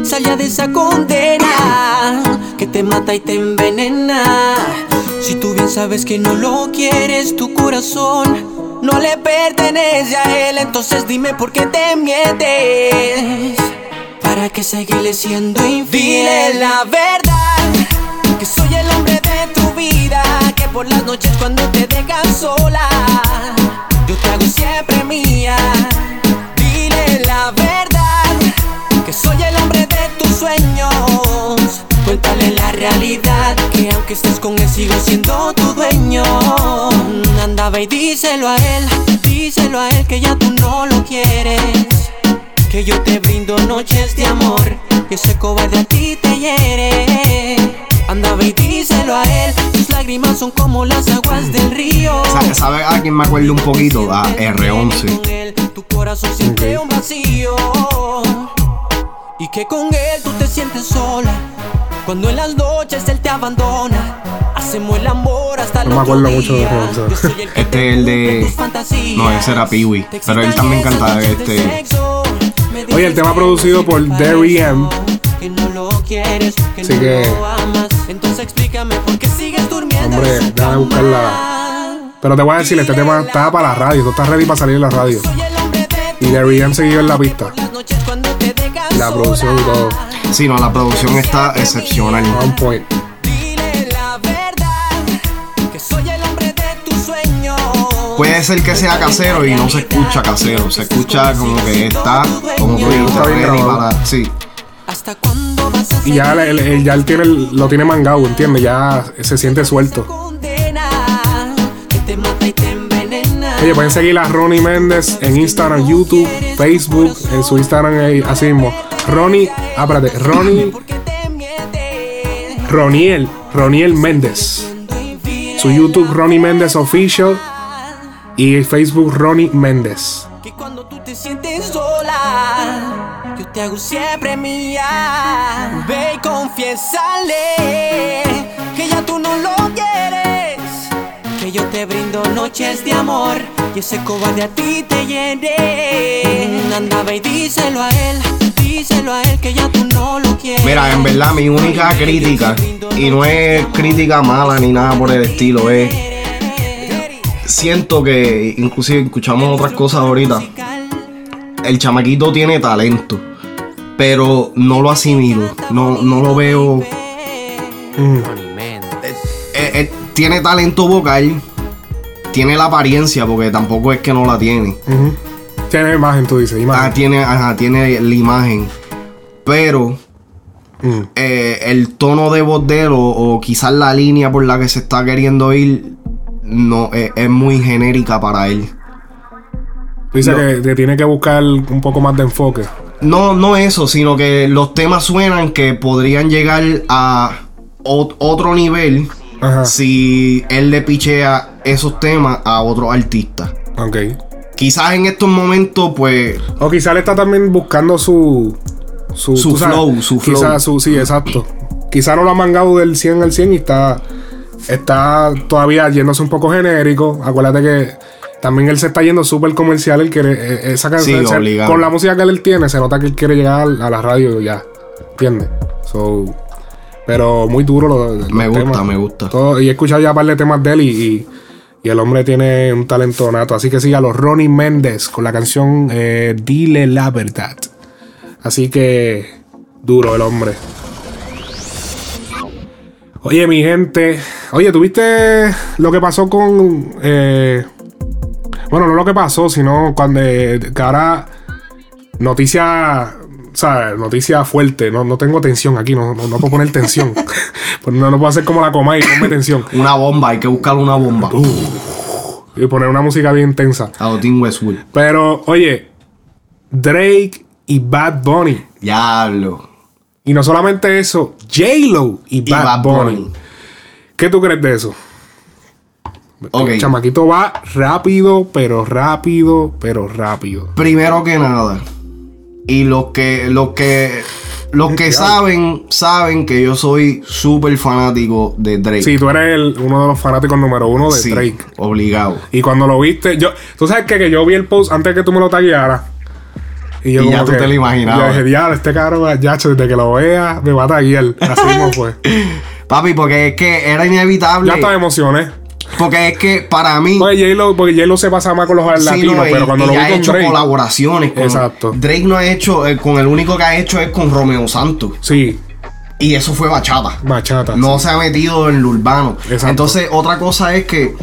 Sal ya de esa condena que te mata y te envenena. Si tú bien sabes que no lo quieres, tu corazón no le pertenece a él, entonces dime por qué te mientes. ¿Para qué seguirle siendo infiel? Dile la verdad, que soy el hombre de tu vida, que por las noches cuando te dejas sola, yo te hago siempre mía. Dile la verdad, que soy el hombre de tus sueños. Cuéntale la realidad, que aunque estés con él sigo siendo tu dueño. Anda, ve y díselo a él, díselo a él que ya tú no lo quieres. Que yo te brindo noches de amor, que ese cobarde a ti te hiere. Anda, ve y díselo a él, tus lágrimas son como las aguas del río. Sa- ¿Sabes a quién me acuerdo un poquito? A R11. Tu corazón siente un vacío Y que con él tú te sientes sola Cuando en las noches él te abandona Hacemos el amor hasta el No me acuerdo mucho de eso. Este es el de. No, ese era Peewee. Pero él también cantaba este. Oye, el tema producido por Derry M. que no lo quieres, que Así no que- lo amas Entonces explícame por qué sigues durmiendo Hombre, déjame buscarla. Pero te voy a decir, este tema está para la radio. Tú estás ready para salir en la radio. Y Derry M seguido en la pista. La producción y todo. Sí, no, la producción está excepcional. On point. Que el Puede ser que sea casero y no se escucha casero. Se escucha como que está, como dijiste, Está bien ready para. Sí. Y ya, él, él- ya él tiene, el- lo tiene mangado, ¿entiendes? Ya se siente suelto. que Oye, pueden seguir a Ronnie Méndez en Instagram, YouTube, Facebook, en su Instagram ahí, así mismo. Ronnie, ah, Ronnie. Roniel, Roniel Méndez. Su YouTube, Ronnie Méndez Official. Y Facebook, Ronnie Méndez. te sientes sola, yo te hago siempre mía. Ve y confiésale que ya tú no lo quieres. Que yo te brindo noches de amor y ese cobarde a ti te llene. Anda, y díselo a él, díselo a él que ya tú no lo quieres. Mira, en verdad, mi única crítica, y no es crítica mala ni nada por el estilo, es. Siento que, inclusive escuchamos otras cosas ahorita. El chamaquito tiene talento, pero no lo asimilo, no, no lo veo. Eh, eh, tiene talento vocal, tiene la apariencia, porque tampoco es que no la tiene. Tiene imagen, tú dices, imagen. Ah, tiene, ajá, tiene la imagen. Pero Mm. eh, el tono de voz de él o, o quizás la línea por la que se está queriendo ir no eh, es muy genérica para él. Dice no. que, que tiene que buscar un poco más de enfoque. No, no eso, sino que los temas suenan que podrían llegar a ot- otro nivel Ajá. si él le pichea esos temas a otros artistas. Ok. Quizás en estos momentos, pues, O quizá le está también buscando su. Su, Su tú sabes, flow, su flow. Quizá su. Sí, exacto. Quizá no lo ha mangado del 100 al 100 y está. Está todavía yéndose un poco genérico. Acuérdate que también él se está yendo súper comercial. Él quiere. eh, Esa canción. Sí, con la música que él tiene, se nota que él quiere llegar a la radio ya. ¿Entiendes? So, pero muy duro los Me gusta, temas. me gusta. Todo- y he escuchado ya un par de temas de él y, y- y el hombre tiene un talento nato. Así que siga los Ronnie Méndez con la canción eh, Dile la verdad. Así que duro el hombre. Oye, mi gente. Oye, ¿tuviste lo que pasó con... eh, bueno, no lo que pasó, sino cuando... eh, ahora... Noticia... ¿Sabes? Noticia fuerte. No, no tengo tensión aquí. No, no, no puedo poner tensión. pues no, no puedo hacer como la coma y ponme tensión. una bomba, hay que buscar una bomba. Y poner una música bien tensa. A Westwood. Pero, oye, Drake y Bad Bunny. Diablo. Y no solamente eso, J-Lo y Bad, Bad Bunny. Bunny. ¿Qué tú crees de eso? Ok. El chamaquito va rápido, pero rápido, pero rápido. Primero que nada. Y los que, los que, los que saben, saben que yo soy súper fanático de Drake. Sí, tú eres el- uno de los fanáticos número uno de Sí, Drake. Obligado. Y cuando lo viste, yo, tú sabes que, que yo vi el post antes que tú me lo taguearas. Y yo ya como tú que- te lo imaginabas. Yo dije, diablo, este cabrón, ya, desde que lo vea, me va a taguear. Así mismo fue. Papi, porque es que era inevitable. Ya hasta me emocioné. Porque es que para mí. Porque J-Lo, porque J-Lo se pasa más con los Sí, latinos, no, pero cuando y lo vi ha con hecho Drake. colaboraciones con Exacto. Drake no ha hecho, eh, con el único que ha hecho es con Romeo Santos. Sí, Y eso fue bachata. bachata. No sí. se ha metido en lo urbano. Exacto. Entonces, otra cosa es que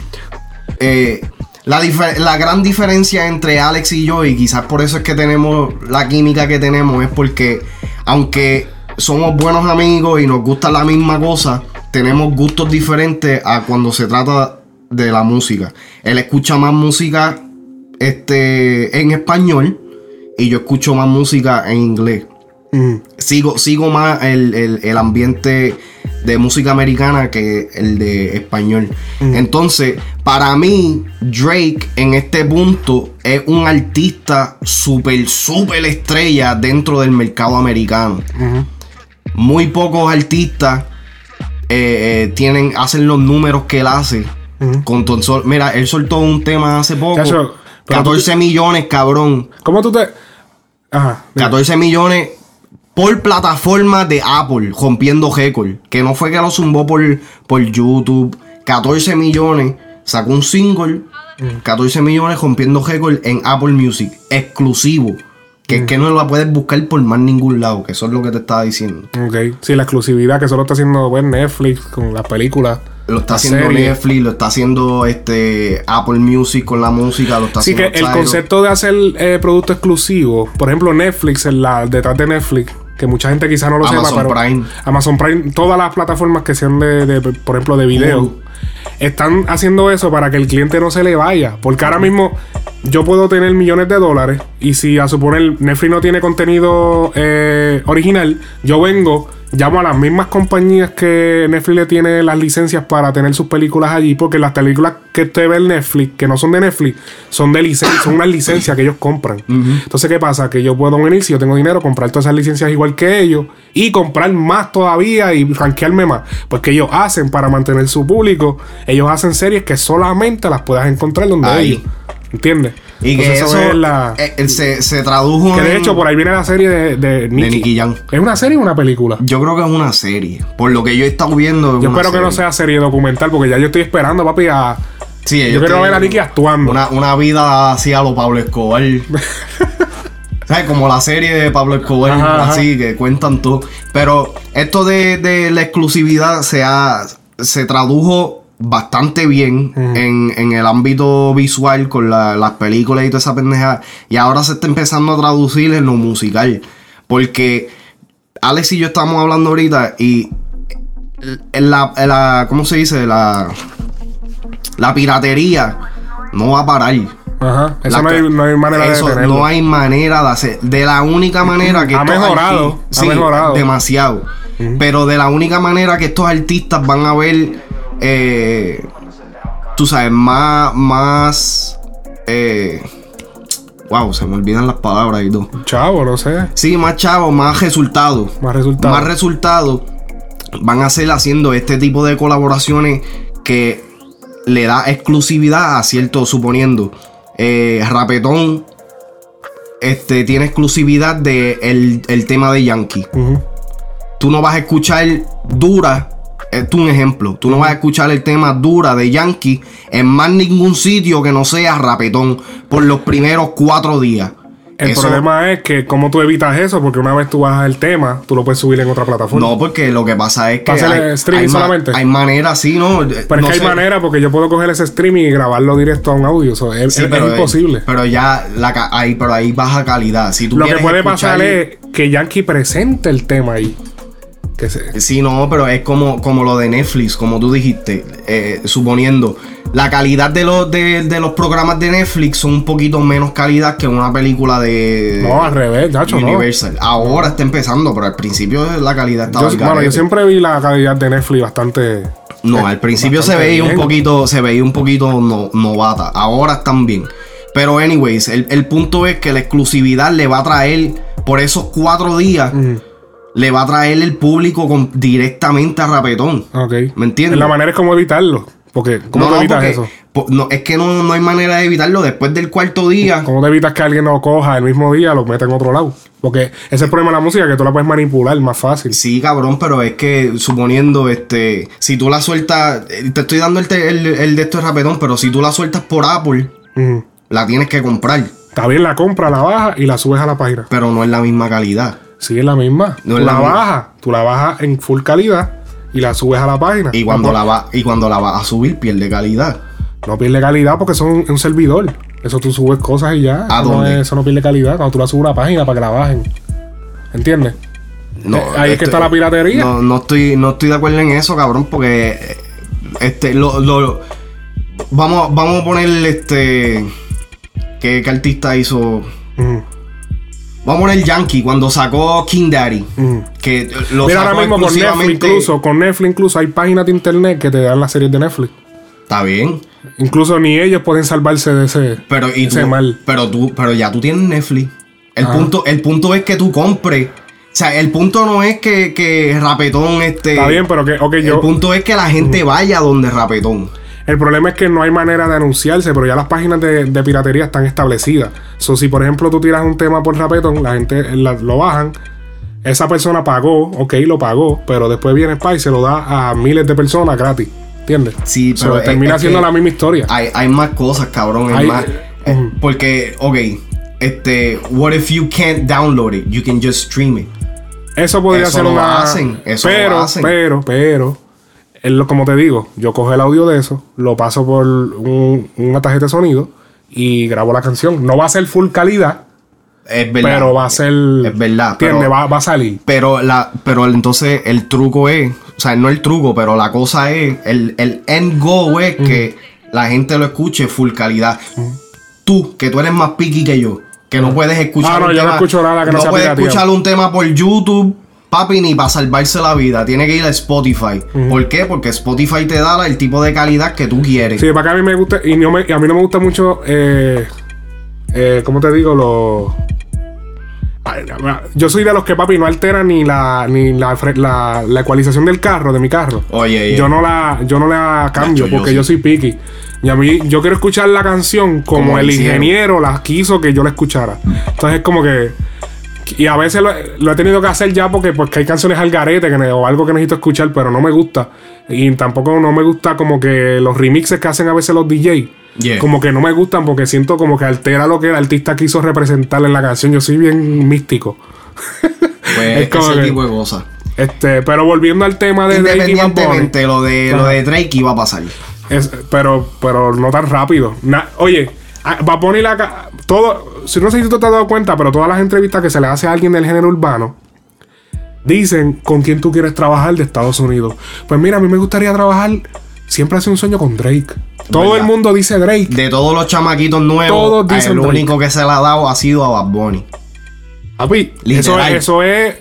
eh, la, la gran diferencia entre Alex y yo, y quizás por eso es que tenemos la química que tenemos, es porque aunque somos buenos amigos y nos gusta la misma cosa, tenemos gustos diferentes a cuando se trata de la música. Él escucha más música este, en español y yo escucho más música en inglés Mm. sigo, sigo más el, el- el ambiente de música americana que el de español. Entonces, para mí, Drake en este punto es un artista súper, súper estrella dentro del mercado americano. Muy pocos artistas eh, eh, tienen, hacen los números que él hace. Con tan sol- Mira, él soltó un tema hace poco. Chacho, pero tú- 14 millones, cabrón. ¿Cómo tú te.? Ajá. 14 millones por plataforma de Apple, rompiendo récord. Que no fue que lo zumbó por, por YouTube. 14 millones, sacó un single. 14 millones rompiendo récord en Apple Music. Exclusivo. Que es que no la puedes buscar por más ningún lado. Que eso es lo que te estaba diciendo. Ok. Sí, la exclusividad que solo está haciendo pues, Netflix con las películas. Lo está haciendo. Netflix, lo está haciendo este Apple Music con la música, lo está Así que haciendo el concepto de hacer eh, producto exclusivo, por ejemplo, Netflix, en la, detrás de Netflix, que mucha gente quizá no lo Amazon sepa, pero Prime. Amazon Prime, todas las plataformas que sean de, de, por ejemplo, de video, están haciendo eso para que el cliente no se le vaya. Porque ahora mismo yo puedo tener millones de dólares y si a suponer Netflix no tiene contenido eh, original, yo vengo, llamo a las mismas compañías que Netflix le tiene las licencias para tener sus películas allí, porque las películas que usted ve en Netflix, que no son de Netflix, son de licencia, son unas licencias que ellos compran. Entonces, ¿qué pasa? Que yo puedo venir, si yo tengo dinero, comprar todas esas licencias igual que ellos y comprar más todavía y rankearme más. Pues que ellos hacen para mantener su público, ellos hacen series que solamente las puedas encontrar donde Ahí. ellos. ¿Entiendes? Y que eso, es la- eh, eh, se, se tradujo que de en- hecho por ahí viene la serie de, de Nicky. Nicky Jam. ¿Es una serie o una película? Yo creo que es una serie. Por lo que yo he estado viendo. es Yo espero que no sea serie documental porque ya yo estoy esperando, papi, a... Sí, yo ellos quiero ver a Nicky actuando. Una, una vida así a lo Pablo Escobar. ¿Sabes? Como la serie de Pablo Escobar, Ajá, ajá. así, que cuentan todo. Pero esto de, de la exclusividad se, ha, se tradujo bastante bien en, en el ámbito visual con la- las películas y toda esa pendeja. Y ahora se está empezando a traducir en lo musical. Porque Alex y yo estamos hablando ahorita y en la, la- ¿cómo se dice? La, la piratería no va a parar. Ajá. Eso no hay, ca- no hay manera eso de detenerlo. no hay manera de hacer. De la única manera que Ha mejorado, ha sí, mejorado. demasiado. Pero de la única manera que estos artistas van a ver, eh, tú sabes, más, más, eh, wow, se me olvidan las palabras y todo. Chavo, no sé. Sí, más chavo, más resultados. Más resultados. Más resultados van a ser haciendo este tipo de colaboraciones que le da exclusividad a cierto, suponiendo, eh, Rapetón este, tiene exclusividad de el, el tema de Yankee. Tú no vas a escuchar Dura, esto es un ejemplo, tú no vas a escuchar el tema Dura de Yankee en más ningún sitio que no sea Rapetón por los primeros cuatro días. El Eso- problema es que cómo tú evitas eso, porque una vez tú bajas el tema, tú lo puedes subir en otra plataforma. No, porque lo que pasa es que ¿Va a ser hay, streaming hay ma- solamente? hay maneras, sí, ¿no? Pero es que hay manera porque yo puedo coger ese streaming y grabarlo directo a un audio. so, es, Sí, es- pero, es imposible. Pero ya la, ahí, pero ahí baja calidad. Si tú Lo que puede pasar es que Yankee presente el tema ahí. Que se- Sí, no, pero es como, como lo de Netflix, como tú dijiste, eh, suponiendo. La calidad de los, de, de los programas de Netflix son un poquito menos calidad que una película de No, al revés, Nacho, no. Universal. Ahora está empezando, pero al principio la calidad estaba Yo, bueno, yo siempre vi la calidad de Netflix bastante. No, al principio se veía un poquito, se veía un poquito no- novata. Ahora están bien. Pero anyways, el, el punto es que la exclusividad le va a traer por esos cuatro días. Le va a traer el público con- directamente a Rapetón. Ok. ¿Me entiendes? La manera es como evitarlo. Porque, ¿cómo No, te evitas porque- eso? po- no, es que no, no hay manera de evitarlo. Después del cuarto día. ¿Cómo te evitas que alguien lo coja el mismo día lo meta en otro lado? Porque ese es el problema de la música, que tú la puedes manipular más fácil. Sí, cabrón, pero es que suponiendo, este, si tú la sueltas, eh, te estoy dando el, el, el de esto de rapetón, pero si tú la sueltas por Apple, la tienes que comprar, Está bien, la compra, la baja y la subes a la página. pero no es la misma calidad. Sí, es la misma. No tú es la la bajas, tú la bajas en full calidad y la subes a la página. Y cuando no, la va, y cuando la vas a subir, pierde calidad. no pierde calidad porque son un servidor. Eso tú subes cosas y ya. ¿A Eso no dónde? es- eso no pierde calidad. Cuando tú la subes a la página para que la bajen. ¿Entiendes? No, Eh, ahí es que este, está la piratería. No, no estoy, no estoy de acuerdo en eso, cabrón, porque eh, este, lo, lo- vamos, vamos a poner este, ¿qué, qué artista hizo? Vamos a poner Yankee cuando sacó King Daddy, ujú. que lo Mira, sacó ahora mismo con Netflix incluso, con Netflix incluso hay páginas de internet que te dan las series de Netflix. Está bien, Incluso ni ellos pueden salvarse de ese, pero y ese tú- mal. pero tú, pero ya tú tienes Netflix. El Ajá. punto, el punto es que tú compres. O sea, el punto no es que, que Rapetón este. Está bien, pero que, ok, El yo. punto es que la gente vaya donde Rapetón. El problema es que no hay manera de anunciarse, pero ya las páginas de, de piratería están establecidas. So, si por ejemplo tú tiras un tema por Rapetón, la gente la- lo bajan, esa persona pagó, ok, lo pagó, pero después viene Spy y se lo da a miles de personas gratis. ¿Entiendes? Sí, So, pero es- termina es siendo la misma historia. Hay, hay más cosas, cabrón. hay Hay- más. eh, porque, ok, este, what if you can't download it? You can just stream it. Eso podría Eso ser lo una. hacen, eso lo pero, hacen. pero, pero. Es lo- como te digo, yo cojo el audio de eso, lo paso por un- una tarjeta de sonido y grabo la canción. No va a ser full calidad, Es verdad. pero va a ser. Es verdad. Pero, Va, va a salir. pero, la, pero entonces el truco es, o sea, no el truco, pero la cosa es, el, el end goal es que la gente lo escuche full calidad. Tú, que tú eres más picky que yo, que no puedes escuchar Ah, no, un yo no escucho nada que no sea puedes escuchar un tema por YouTube. Papi, ni para salvarse la vida, tiene que ir a Spotify. ¿Por qué? Porque Spotify te da el tipo de calidad que tú quieres. Sí, para que a mí me gusta. Y, no me- y a mí no me gusta mucho. Eh, eh, ¿Cómo te digo? Los. Yo soy de los que, papi, no alteran ni la ni la, la, la ecualización del carro, de mi carro. Oye, oye. Yo no la, yo no la cambio Nacho, yo porque sí. yo soy picky. Y a mí, yo quiero escuchar la canción como, Como el hicieron. ingeniero la quiso que yo la escuchara. Entonces es como que. Y a veces lo, lo he tenido que hacer ya porque pues, que hay canciones al garete que ne- o algo que necesito escuchar, pero no me gusta. Y tampoco no me gusta como que los remixes que hacen a veces los DJ. Yeah. Como que no me gustan porque siento como que altera lo que el artista quiso representar en la canción. Yo soy bien místico. Pues, es como ese que- tipo de cosas. Este, pero volviendo al tema de Drake y Bad Bunny. Independientemente, lo de, lo de Drake iba a pasar. Es- pero, pero no tan rápido. Na- oye, a- Bad Bunny la ca- todo, si no sé si tú te has dado cuenta, pero todas las entrevistas que se le hace a alguien del género urbano dicen con quién tú quieres trabajar de Estados Unidos. Pues mira, a mí me gustaría trabajar. Siempre hace un sueño con Drake. Todo ¿Verdad? el mundo dice Drake. De todos los chamaquitos nuevos, Todos dicen el único que se le ha dado ha sido a Bad Bunny. Papi, eso, eso es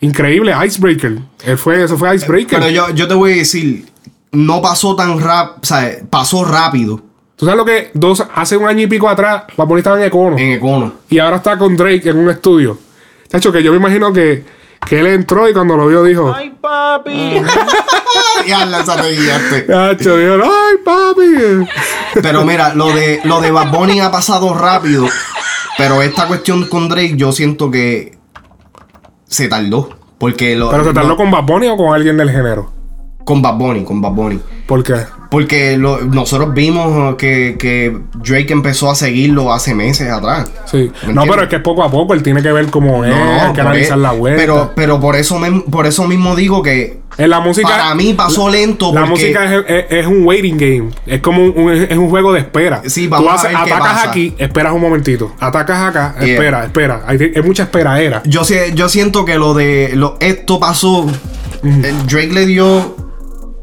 increíble. Icebreaker. Él fue, eso fue Icebreaker. Pero yo, yo te voy a decir, no pasó tan rápido, o sea, pasó rápido Tú sabes lo que dos, hace un año y pico atrás, Bad Bunny estaba en Econo. en Econo. Y ahora está con Drake en un estudio. Chacho, que yo me imagino que, que él entró y cuando lo vio dijo. ¡Ay, papi! ya la esa te guiaste. Chacho, dijo, ¡ay, papi! Pero mira, lo de, lo de Bad Bunny ha pasado rápido. Pero esta cuestión con Drake, yo siento que se tardó. Porque lo, ¿Pero se tardó lo- con Bad Bunny o con alguien del género? con Bad Bunny, con Bad Bunny. ¿Por qué? Porque lo- nosotros vimos uh, que, que Drake empezó a seguirlo hace meses atrás. Sí. ¿Me No, pero es que poco a poco. Él tiene que ver cómo es, hay que analizar e- la web. Pero, pero por eso por eso mismo digo que En la música. para mí pasó lento. La porque- música es, es- es un waiting game. Es como un, un- es un juego de espera. Sí, vamos Tú a haces- ver qué atacas pasa. aquí, esperas un momentito. Atacas acá, Yeah. espera, espera. Hay, hay mucha esperaera. Yo, yo siento que lo de lo, esto pasó. eh, Drake le dio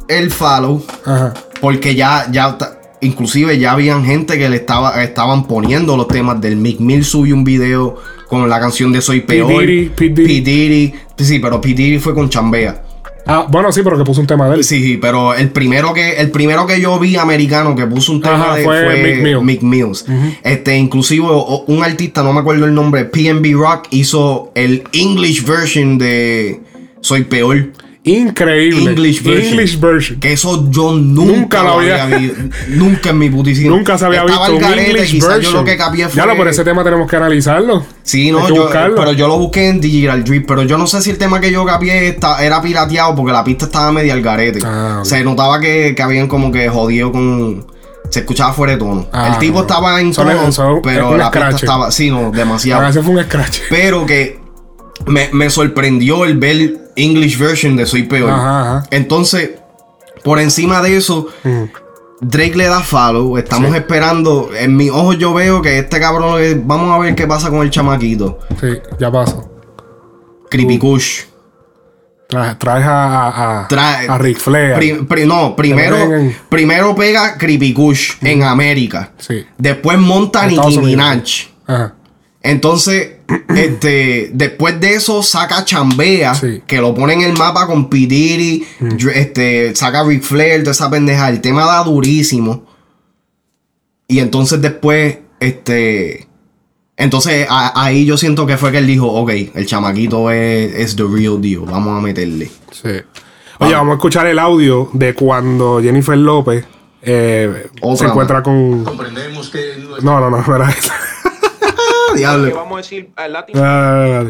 el follow. Ajá. Porque ya, ya inclusive ya habían gente que le estaba, estaban poniendo los temas del Mick Mill subió un video con la canción de Soy Peor. Diddy, P. Diddy. P. Diddy. Sí, pero P. Diddy fue con Chambea. Ah, bueno, sí, pero que puso un tema de él. Sí, sí, pero el primero que, el primero que yo vi americano que puso un tema Ajá, de fue fue, Meek Mill. Mills. Este, inclusive un artista, no me acuerdo el nombre, PNB Rock, hizo el English version de Soy Peor. Increíble. English version. English version. Que eso yo nunca, Nunca lo había, había- visto. Nunca en mi putísima. Nunca se había Estaba visto un garete, English version. Yo lo que capié fue. Ya lo, por ese tema tenemos que analizarlo. Sí, no, yo, buscarlo. pero yo lo busqué en Digital Drip, pero yo no sé si el tema que yo capié era pirateado porque la pista estaba media al garete. Ah. Se notaba que, que habían como que jodido con... Se escuchaba fuera de tono. Ah, el tipo estaba en tono, son- pero la pista estaba... Sí, no, demasiado. canción fue un scratch. Pero que me, me sorprendió el ver English version de Soy Peor. Ajá, ajá. Entonces, por encima de eso, Mm. Drake le da follow. Estamos Sí. esperando. En mis ojos yo veo que este cabrón. Vamos a ver qué pasa con el chamaquito. Sí, ya pasó. Creepy Kush. Tra- traes a, a, a, Trae- a Ric Flair. Pri- pri- no, primero, en- primero pega Creepy Kush en América. Sí. Después monta Estados Nicki. Minaj. Ajá. Entonces, este, después de eso saca Chambea, Sí. que lo pone en el mapa con P. Diddy, Dr- este, saca Ric Flair, toda esa pendeja. El tema da durísimo. Y entonces después, este, entonces a- ahí yo siento que fue que él dijo, ok, el chamaquito es, es the real deal, vamos a meterle. Sí. Oye, vamos a escuchar el audio de cuando Jennifer López eh, se encuentra con. Comprendemos que No, no, no, no era esa. Ah, diablo. Vamos a decir al latín. Ah,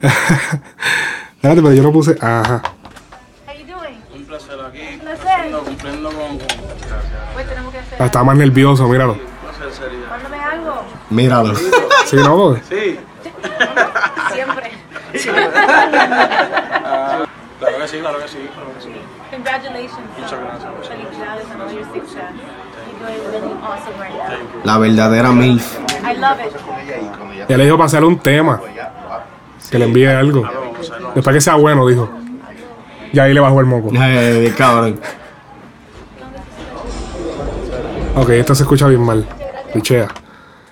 Espérate, pero yo no puse. Ajá. You doing? Un placer aquí. Un placer. Cumpliendo con. Pues tenemos que hacer. Está más nervioso, míralo. placer sería. Mándame algo. Míralo. Sí, no, Sí. Siempre. Claro que sí, claro que sí, claro que sí. Congratulations. Muchas gracias. Felicidades La verdadera MILF. Le dijo para hacer un tema. Que le envíe algo. Después que sea bueno, dijo. Y ahí le bajó el moco. Eh, cabrón. Ok, esto se escucha bien mal. Pichea.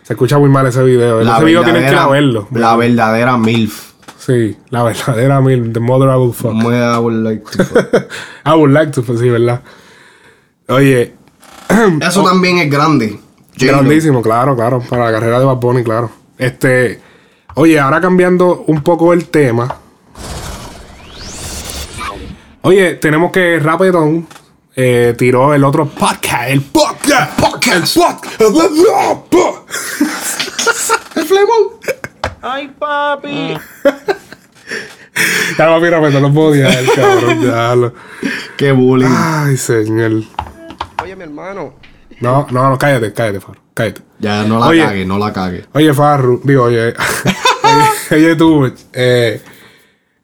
Se escucha muy mal ese video. ese video tienen que verlo. La verdadera MILF. Sí, la verdadera mil. The mother I will fuck. I would like to fuck. I would like to, pues sí, ¿verdad? Oye, Eso también es grande. Grandísimo, claro, claro. Para la carrera de Bad Bunny, claro. Este. Oye, ahora cambiando un poco el tema. Oye, tenemos que Rapetón eh, tiró el otro podcast. El podcast. Podcast. El podcast. El flemón. Ay, papi. Ya papi, Rapetón, no cabrón. Ya lo- Qué bullying. Ay, señor. Oye, mi hermano. No, no, no, cállate, cállate, Farru. Cállate. Ya, no la Oye. cague, no la cague. Oye, Farru, digo, oye, oye, oye, tú, eh,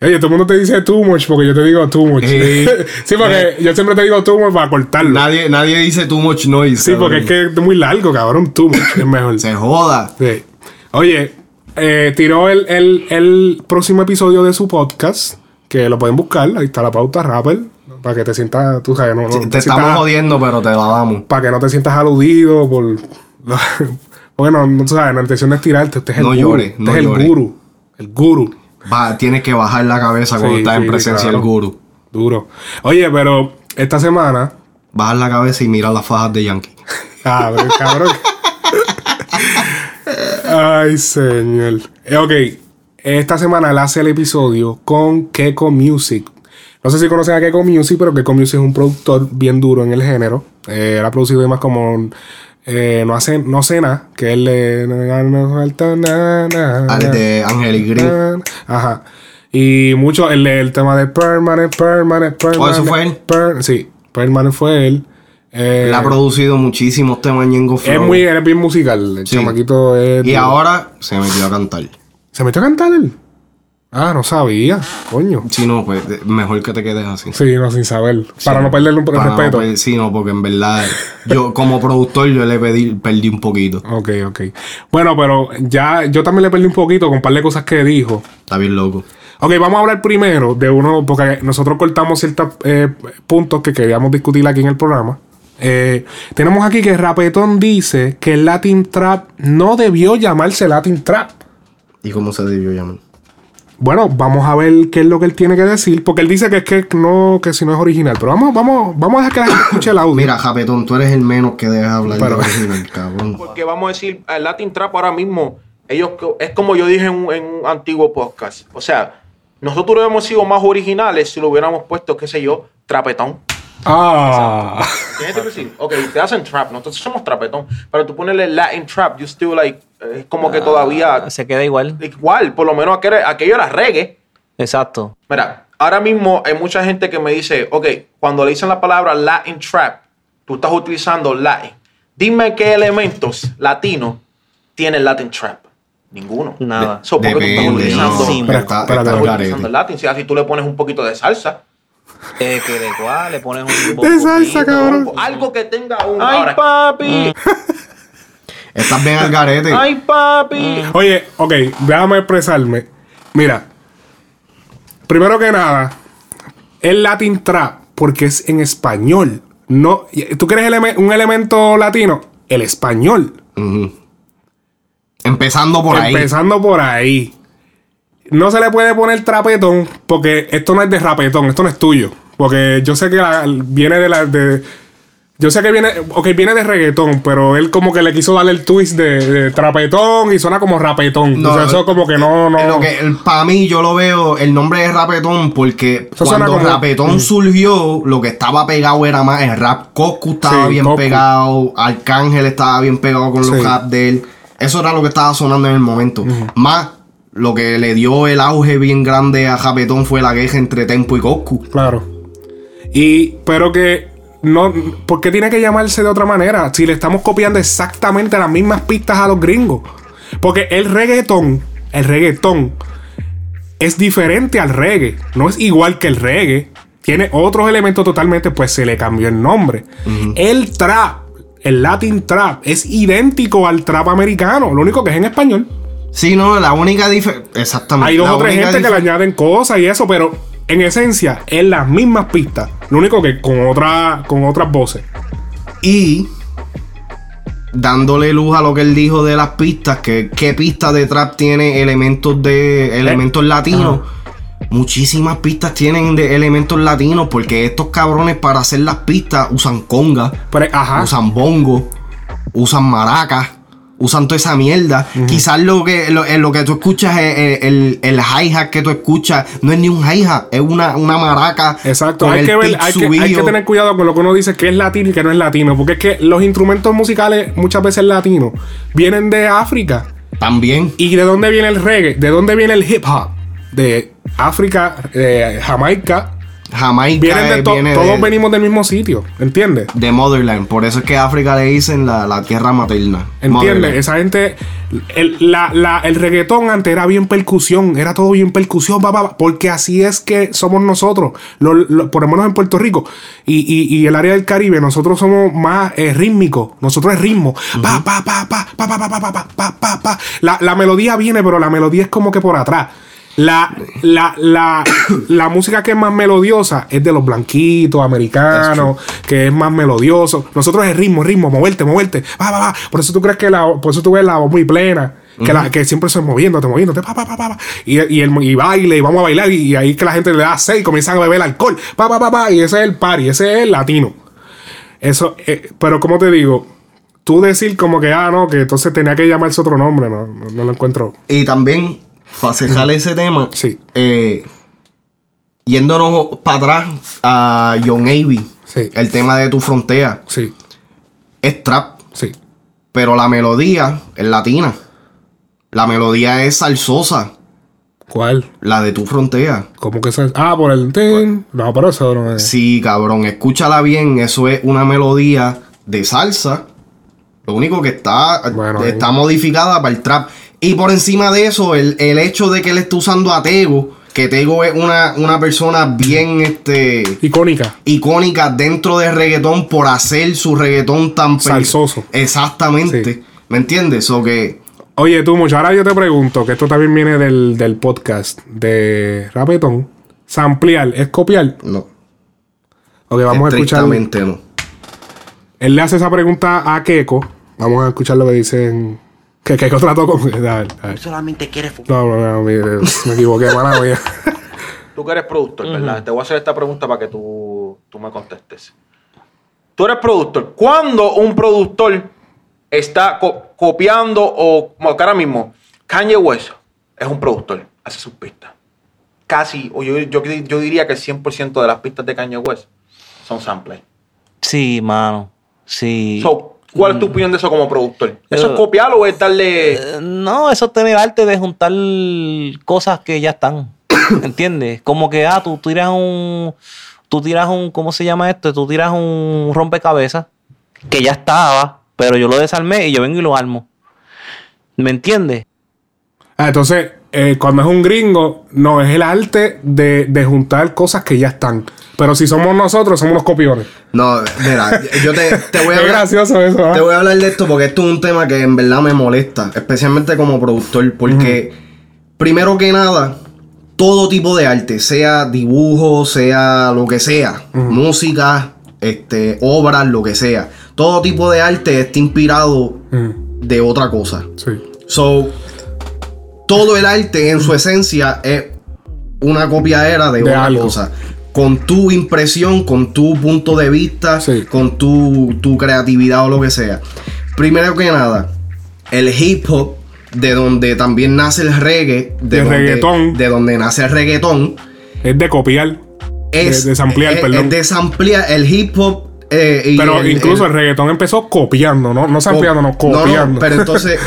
Oye, todo el mundo te dice too much porque yo te digo too much. Sí. Sí, porque yo siempre te digo too much para cortarlo. Nadie, nadie dice too much noise. Sí, porque es que es muy largo, cabrón. Too much es mejor. Se joda. Sí. Oye, eh, tiró el, el, el próximo episodio de su podcast, que lo pueden buscar. Ahí está la pauta, rapper. Para que te sientas, tú sabes, no, no te estamos sientas- jodiendo, pero te la damos. Para que no te sientas aludido por. Porque no, no, tú sabes, la intención es tirarte. Usted es el No guru. llores, Usted no es el guru. El guru. Va, tienes que bajar la cabeza cuando Sí, estás en presencia claro. del guru. Duro. Oye, pero esta semana. Bajar la cabeza y mirar las fajas de Yankee. Cabrón, cabrón. Ay, señor. Eh, ok. Esta semana él hace el episodio con Keko Music. No sé si conocen a Keko Music, pero Keko Music es un productor bien duro en el género. Eh, él ha producido demás como eh, No hace No sé nada, que él le. No falta nada. De Green. Ajá. Y mucho el, el tema de Permanent, Permanent, Permanent. ¿Oh, eso fue él? Per- sí, Permanent fue él. Eh, Él ha producido muchísimos temas Ñengo es Flow. muy, él es bien musical. El Sí. chamaquito es. Y ahora se metió a cantar. ¿Se metió a cantar él? Ah, no sabía. Coño. Si no, pues mejor que te quedes así. Sí, no, sin saber. Para Sí. no perderle un Para no respeto. per- sí, no, porque en verdad, yo como productor, yo le pedí, perdí un poquito. Ok, ok. Bueno, pero ya yo también le perdí un poquito con un par de cosas que dijo. Está bien loco. Ok, vamos a hablar primero de uno, porque nosotros cortamos ciertos eh, puntos que queríamos discutir aquí en el programa. Eh, tenemos aquí que Rapetón dice que el Latin Trap no debió llamarse Latin Trap. ¿Y cómo se debió llamar? Bueno, vamos a ver qué es lo que él tiene que decir, porque él dice que es que no, que si no es original. Pero vamos, vamos, vamos a dejar que la gente escuche el audio. Mira, Japetón, tú eres el menos que debes hablar Pero- de original, cabrón. Porque vamos a decir, el Latin Trap ahora mismo, ellos es como yo dije en un, en un antiguo podcast. O sea, nosotros hubiéramos sido más originales si lo hubiéramos puesto, qué sé yo, trapetón. Ah. Tienes que decir, ok, ustedes hacen trap, nosotros somos trapetón. Pero tú ponerle Latin Trap, you still like, es como que todavía. Se queda igual. Igual, por lo menos aquello, aquello era reggae. Exacto. Mira, ahora mismo hay mucha gente que me dice, ok, cuando le dicen la palabra Latin Trap, tú estás utilizando Latin. Dime qué elementos latinos tiene el Latin Trap. Ninguno. Nada. So, ¿por qué tú estás utilizando, no. Sí, Pero estás está- está al utilizando el Latin? Si así tú le pones un poquito de salsa. Eh, que de cuál le pones un De salsa, cabrón. Algo que tenga un... Ay, ahora, papi. Estás bien al garete. Ay, papi. Oye, ok, déjame expresarme. Mira, primero que nada, el Latin Trap, porque es en español. No, ¿Tú quieres eleme- un elemento latino? El español. Empezando por ahí. Empezando por ahí. No se le puede poner trapetón porque esto no es de rapetón, esto no es tuyo. Porque yo sé que la- viene de la. De, yo sé que viene. Ok, viene de reggaetón, pero él como que le quiso darle el twist de, de trapetón y suena como rapetón. No, o sea, eso como que no. no Lo que, para mí, yo lo veo, el nombre de Rapetón, porque Eso cuando como- Rapetón Mm. surgió, lo que estaba pegado era más el rap. Coscu estaba Sí, bien Coscu. pegado, Arcángel estaba bien pegado con los Sí. rap de él. Eso era lo que estaba sonando en el momento. Más, lo que le dio el auge bien grande a Rapetón fue la queja entre Tempo y Coscu. Claro. Y, pero que no, ¿por qué tiene que llamarse de otra manera? Si le estamos copiando exactamente las mismas pistas a los gringos. Porque el reggaetón, el reggaetón es diferente al reggae. No es igual que el reggae. Tiene otros elementos totalmente, pues se le cambió el nombre. El trap, el Latin trap, es idéntico al trap americano. Lo único que es en español. Sí, no, la única diferencia. Exactamente. Hay dos o tres gente que le añaden cosas y eso, pero en esencia es las mismas pistas. Lo único que con, otra, con otras voces. Y dándole luz a lo que él dijo de las pistas, que qué pista de trap tiene elementos de elementos latinos. Muchísimas pistas tienen de elementos latinos porque estos cabrones para hacer las pistas usan conga, usan bongo, usan maracas, usan toda esa mierda. Quizás lo que, lo, eh, lo que tú escuchas, es, eh, el, el hi-hat que tú escuchas, no es ni un hi-hat, es una, una maraca. Exacto, hay el que, ver, hay, que, hay que tener cuidado con lo que uno dice que es latino y que no es latino. Porque es que los instrumentos musicales, muchas veces latinos, vienen de África. También. ¿Y de dónde viene el reggae? ¿De dónde viene el hip hop? De África, de Jamaica, Jamaica Vienen de eh, to- viene todos de, venimos del mismo sitio, ¿entiendes? de Motherland. Por eso es que África le dicen la, la tierra materna. ¿Entiendes? Esa gente, el, la- la- el reggaetón antes era bien percusión, era todo bien percusión, pa, pa, pa, porque así es que somos nosotros, lo- lo- por lo menos en Puerto Rico y, y- y el área del Caribe, nosotros somos más eh, rítmicos, nosotros es ritmo, pa, pa, pa, pa, pa, pa, pa, pa, pa, pa, pa, pa, pa. La, la melodía viene, pero la melodía es como que por atrás. La, la, la, la música que es más melodiosa es de los blanquitos americanos, que es más melodioso. Nosotros es ritmo, ritmo, moverte, moverte. Va, va, va. Por eso tú crees que la, por eso tú ves la voz muy plena. Que, la, que siempre se moviéndote, moviéndote, pa, pa, pa, pa, pa. Y, y, el, y baile, y vamos a bailar, y, y ahí que la gente le da seis y comienzan a beber alcohol, pa, pa, pa, pa, y ese es el party, ese es el latino. Eso, eh, pero como te digo, tú decir como que, ah, no, que entonces tenía que llamarse otro nombre, no, no, no lo encuentro. Y también, para cerrar ese tema, eh, yéndonos para atrás a John Avey, el tema de tu frontera, es trap, pero la melodía es latina. La melodía es salsosa. ¿Cuál? La de tu frontera. ¿Cómo que se Ah, por el tin. No, pero eso no es. Sí, cabrón, escúchala bien, eso es una melodía de salsa. Lo único que está, está modificada para el trap. Y por encima de eso, el, el hecho de que él esté usando a Tego, que Tego es una, una persona bien este icónica. Icónica dentro del reggaetón por hacer su reggaetón tan Salsoso. Exactamente. ¿Me entiendes? O que. Oye, tú, mucho. Ahora yo te pregunto, que esto también viene del, del podcast de Rapetón. Samplear, ¿es copiar? No. Ok, vamos a escuchar. Estrictamente no. Él le hace esa pregunta a Keiko. Vamos a escuchar lo que dicen. Que Keiko trató con. A ver, a ver. Solamente quiere fumar. No, no, no, mire, me equivoqué, mala mía. Tú que eres productor, ¿verdad? Te voy a hacer esta pregunta para que tú, tú me contestes. Tú eres productor. ¿Cuándo un productor está co- copiando o, como que ahora mismo, Kanye West es un productor, hace sus pistas? Casi, o yo, yo, yo diría que el 100% de las pistas de Kanye West son samples. Sí, mano. Sí. So, ¿Cuál es tu opinión de eso como productor? ¿Eso es copiarlo o es darle...? Eh, No, eso es tener arte de juntar cosas que ya están. ¿Entiendes? Como que, ah, tú tiras un. Tú tiras un. ¿Cómo se llama esto? Tú tiras un rompecabezas que ya estaba, pero yo lo desarmé y yo vengo y lo armo. ¿Me entiendes? Ah, entonces, eh, cuando es un gringo, no, es el arte de, de juntar cosas que ya están. Pero si somos nosotros, somos los copiones. No, mira, yo te, te voy a hablar. gracioso eso, ¿ah? Te voy a hablar de esto porque esto es un tema que en verdad me molesta, especialmente como productor, porque primero que nada, todo tipo de arte, sea dibujo, sea lo que sea, música, este, obras, lo que sea, todo tipo de arte está inspirado de otra cosa. Sí. So, todo el arte en su esencia es una copiadera de, De otra algo. cosa. Con tu impresión, con tu punto de vista, con tu, tu creatividad o lo que sea. Primero que nada, el hip hop, de donde también nace el reggae, de, El donde, reggaetón. de donde nace el reggaetón, Es de copiar. es de, de samplear, es- perdón. es de samplear el hip hop. Eh, y Pero el- incluso el, el- reggaetón empezó copiando, no, no sampleando, no, copiando. no, pero entonces,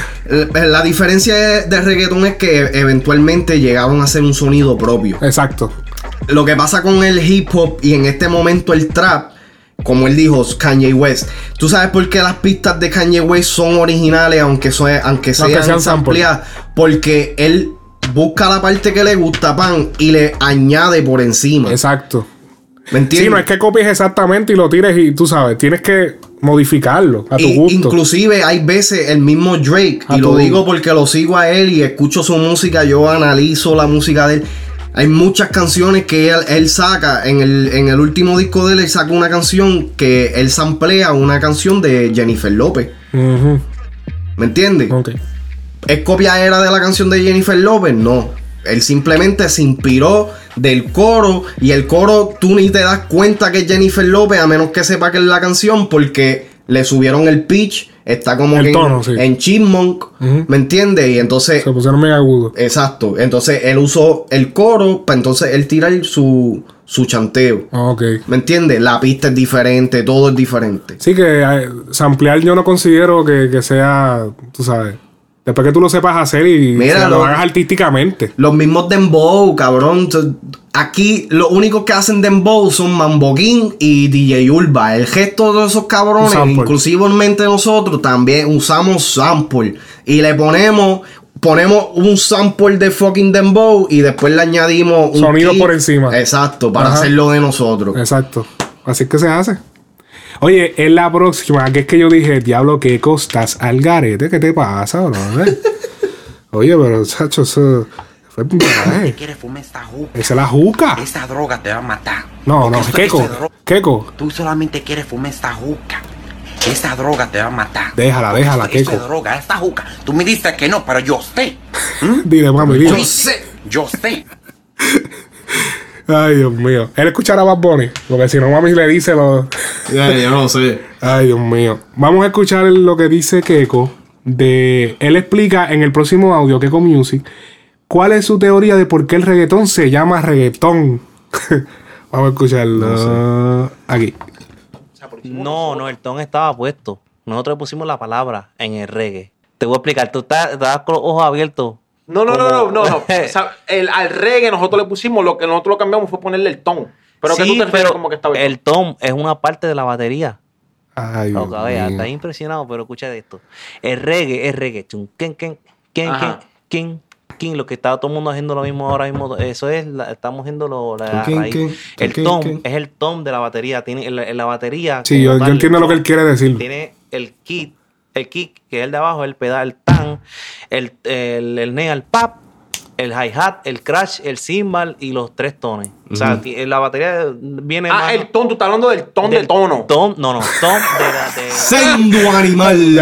la, la diferencia de, de reggaetón es que eventualmente llegaron a hacer un sonido propio. Exacto. Lo que pasa con el hip hop y en este momento el trap, como él dijo, Kanye West. ¿Tú sabes por qué las pistas de Kanye West son originales, aunque, so- aunque sean, Aunque sean sample. sampleadas? Porque él busca la parte que le gusta, pan, y le añade por encima. Exacto. ¿Me entiendes? Sí, no es que copies exactamente y lo tires y tú sabes, tienes que modificarlo a tu Y- gusto. Inclusive hay veces el mismo Drake, A y lo digo porque lo sigo a él y escucho su música, yo analizo la música de él. Hay muchas canciones que él, él saca, en el, en el último disco de él, él saca una canción que él samplea una canción de Jennifer López. ¿Me entiendes? ¿Es copiadera de la canción de Jennifer López? No. Él simplemente se inspiró del coro y el coro tú ni te das cuenta que es Jennifer López a menos que sepa que es la canción porque le subieron el pitch, está como El que en- tono, sí. en, Chipmunk, ¿me entiendes? Y entonces... Se pusieron mega agudo. Exacto. Entonces él usó el coro para entonces él tirar su, su chanteo. Ok. ¿Me entiendes? La pista es diferente, todo es diferente. Sí, que eh, samplear yo no considero que, que sea, tú sabes, Después que tú lo sepas hacer y Mira, se lo lo- hagas artísticamente. Los mismos Dembow, cabrón. Aquí los únicos que hacen Dembow son Mamboguín y DJ Urba. El gesto de esos cabrones, inclusivamente nosotros, también usamos sample. Y le ponemos, ponemos un sample de fucking Dembow y después le añadimos un Sonido por encima. Exacto, para Ajá. hacerlo de nosotros. Exacto. Así es que se hace. Oye, en la próxima, que es que yo dije, diablo, ¿qué costas al garete? ¿Qué te pasa, bro? Oye, pero, chacho, eso fue un viaje. ¿Quieres fumar esta juca? Esa es la juca. Esa droga te va a matar. No, no, esa dro- Keiko, Tú solamente quieres fumar esta juca. Esa droga te va a matar. déjala, déjala, Esto- esto es Keiko. droga, esta juca. Tú me dices que no, pero yo sé. Dile, mami, dile. Yo sé. Yo sé. Ay, Dios mío. Él escuchará a Bad Bunny, porque si no, mami le dice lo. Ya, yo no sé. Ay, Dios mío. Vamos a escuchar lo que dice Keiko. De. Él explica en el próximo audio, Keiko Music, cuál es su teoría de por qué el reggaetón se llama reggaetón. Vamos a escucharlo. Aquí. No, no, el ton estaba puesto. Nosotros le pusimos la palabra en el reggae. Te voy a explicar. Tú estás, estás con los ojos abiertos. No, no, no, no, no, no. O sea, el, al reggae nosotros le pusimos, lo que nosotros lo cambiamos fue ponerle el ton. Pero que Sí, tú te refieres como que estaba el tom es una parte de la batería. Ay, No, mío. estás impresionado, pero escucha de esto. El reggae es reggae. Chun, ken, ken, ken, ken, ken, ken. Lo que está todo el mundo haciendo lo mismo ahora mismo. Eso es, la- estamos haciendo lo, la Ken, raíz. ken, El ken, tom ken. es el tom de la batería. Tiene en la, la batería. Sí, yo, yo entiendo lo que él quiere decir. Tiene el kick, el kick que es el de abajo, el pedal, el tan, el, el, el neal pap, el hi-hat, el crash, el cymbal y los tres tones. O sea, ti- la batería viene Ah, el ton, tú estás hablando del ton del de tono. tom, no, no, tom de la de Sendo animal.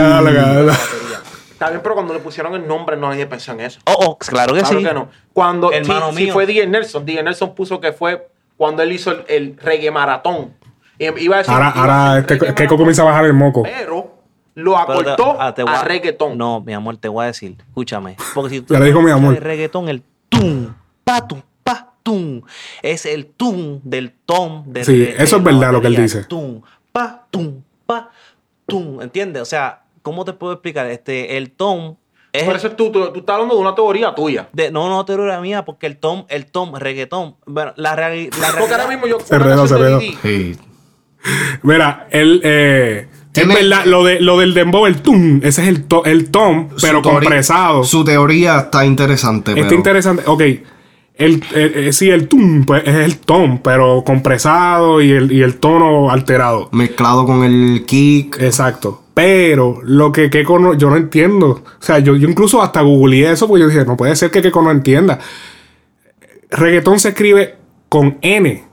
Está bien, pero cuando le pusieron el nombre no nadie pensó en eso. Oh, oh, claro que Claro sí. que no. Cuando Hermano si, si mío. fue DJ Nelson, DJ Nelson puso que fue cuando él hizo el, el reggae maratón. Y iba a decir, Ahora, iba a ahora decir este, reggae Keiko comienza a bajar el moco. pero lo Pero acortó ah, te voy a reggaetón. No, mi amor, te voy a decir. Escúchame. Porque si tú Ya le dijo mi amor. El reggaetón, el tum, pa, tum, pa, tum. Es el tum del tom. De, Sí, de- eso de es verdad lo que él dice. Tum, pa, tum, pa, tum. ¿Entiendes? O sea, ¿cómo te puedo explicar? Este, el tom es Por el- eso tú, tú, tú estás hablando de una teoría tuya. de, no, no, teoría mía, porque el tom, el tom, reggaetón. Bueno, la, reali- la Porque ahora realidad. mismo yo. Se redó, se redó. Sí. Mira, él. Eh, es verdad, lo, de, lo del dembow, el tum, ese es el, to- el tom, pero teoría- compresado. Su teoría está interesante. Está pero- interesante. Ok. El, eh, eh, sí, el tum, pues es el tom, pero compresado y el, y el tono alterado. Mezclado con el kick. Exacto. Pero lo que Keiko no, yo no entiendo. O sea, yo, yo incluso hasta googleé eso porque yo dije, no puede ser que Keiko no entienda. Reggaetón se escribe con N.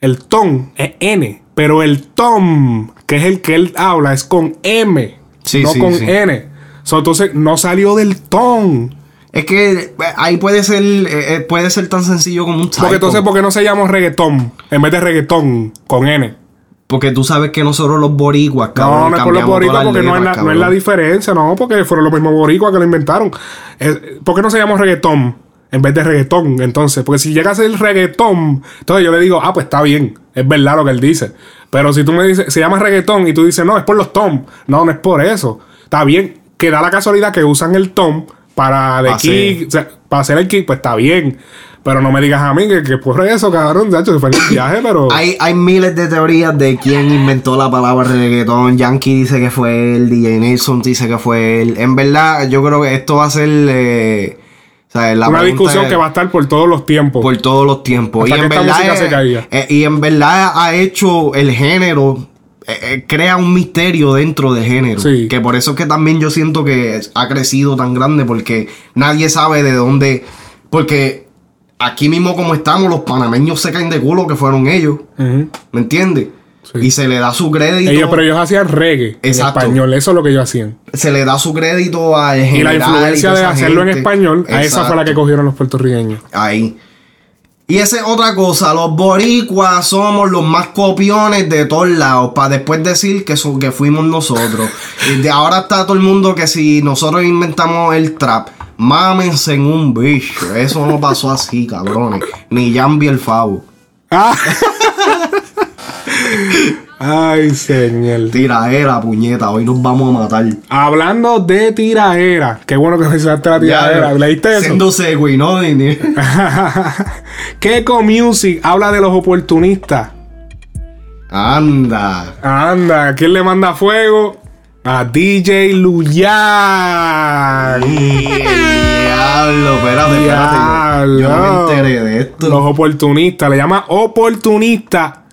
El ton es N. Pero el tom, que es el que él habla, es con M. Sí, no sí, con sí. N. So, entonces no salió del ton. Es que eh, ahí puede ser, eh, eh, puede ser tan sencillo como un typo. Porque entonces, ¿por qué no se llama reggaetón? En vez de reggaetón con N. Porque tú sabes que nosotros los boricuas, No, cabrón, no es por los boricuas porque no es, la, letras, no es la cabrón. diferencia, no, porque fueron los mismos boricuas que lo inventaron. Eh, ¿Por qué no se llama reggaetón en vez de reggaetón? Entonces, porque si llega a ser reggaetón, entonces yo le digo, ah, pues está bien, es verdad lo que él dice. Pero si tú me dices, se llama reggaetón y tú dices, no, es por los tom, no, no es por eso. Está bien, que da la casualidad que usan el tom para de Pa' kick, o sea, para hacer el kick, pues está bien. Pero no me digas a mí que, que por eso, cabrón, de hecho, fue en el viaje, pero. Hay, hay miles de teorías de quién inventó la palabra reggaetón. Yankee dice que fue él, DJ Nelson dice que fue él. En verdad, yo creo que esto va a ser eh, o sea, la una discusión es- que va a estar por todos los tiempos. por todos los tiempos. Hasta y que en esta verdad música es- se caiga. eh, y en verdad ha hecho el género eh, eh, crea un misterio dentro del género. Sí. Que por eso es que también yo siento que ha crecido tan grande porque nadie sabe de dónde porque aquí mismo como estamos los panameños se caen de culo que fueron ellos. ¿me entiendes? Y se le da su crédito. Ellos, pero ellos hacían reggae Exacto. en español, eso es lo que ellos hacían. se le da su crédito al Y la influencia de hacerlo en español, a esa fue la que Exacto. cogieron los puertorriqueños. Ahí. Y esa es otra cosa, los boricuas somos los más copiones de todos lados, para después decir que, que fuimos nosotros. y de ahora está todo el mundo que si nosotros inventamos el trap, mámense en un bicho. Eso no pasó así, cabrones. Ni Jambi el Favo. Ay, señor. Tiraera, puñeta, hoy nos vamos a matar. Hablando de tiraera, qué bueno que mencionaste la tiraera. Ya, ¿Leíste eso? Siendo segui, ¿no? Keco Music habla de los oportunistas. Anda. Anda, ¿quién le manda fuego? A DJ Luyan. Diablo, espérate, espérate. yo- Yo no me enteré de esto. Los oportunistas, le llama oportunista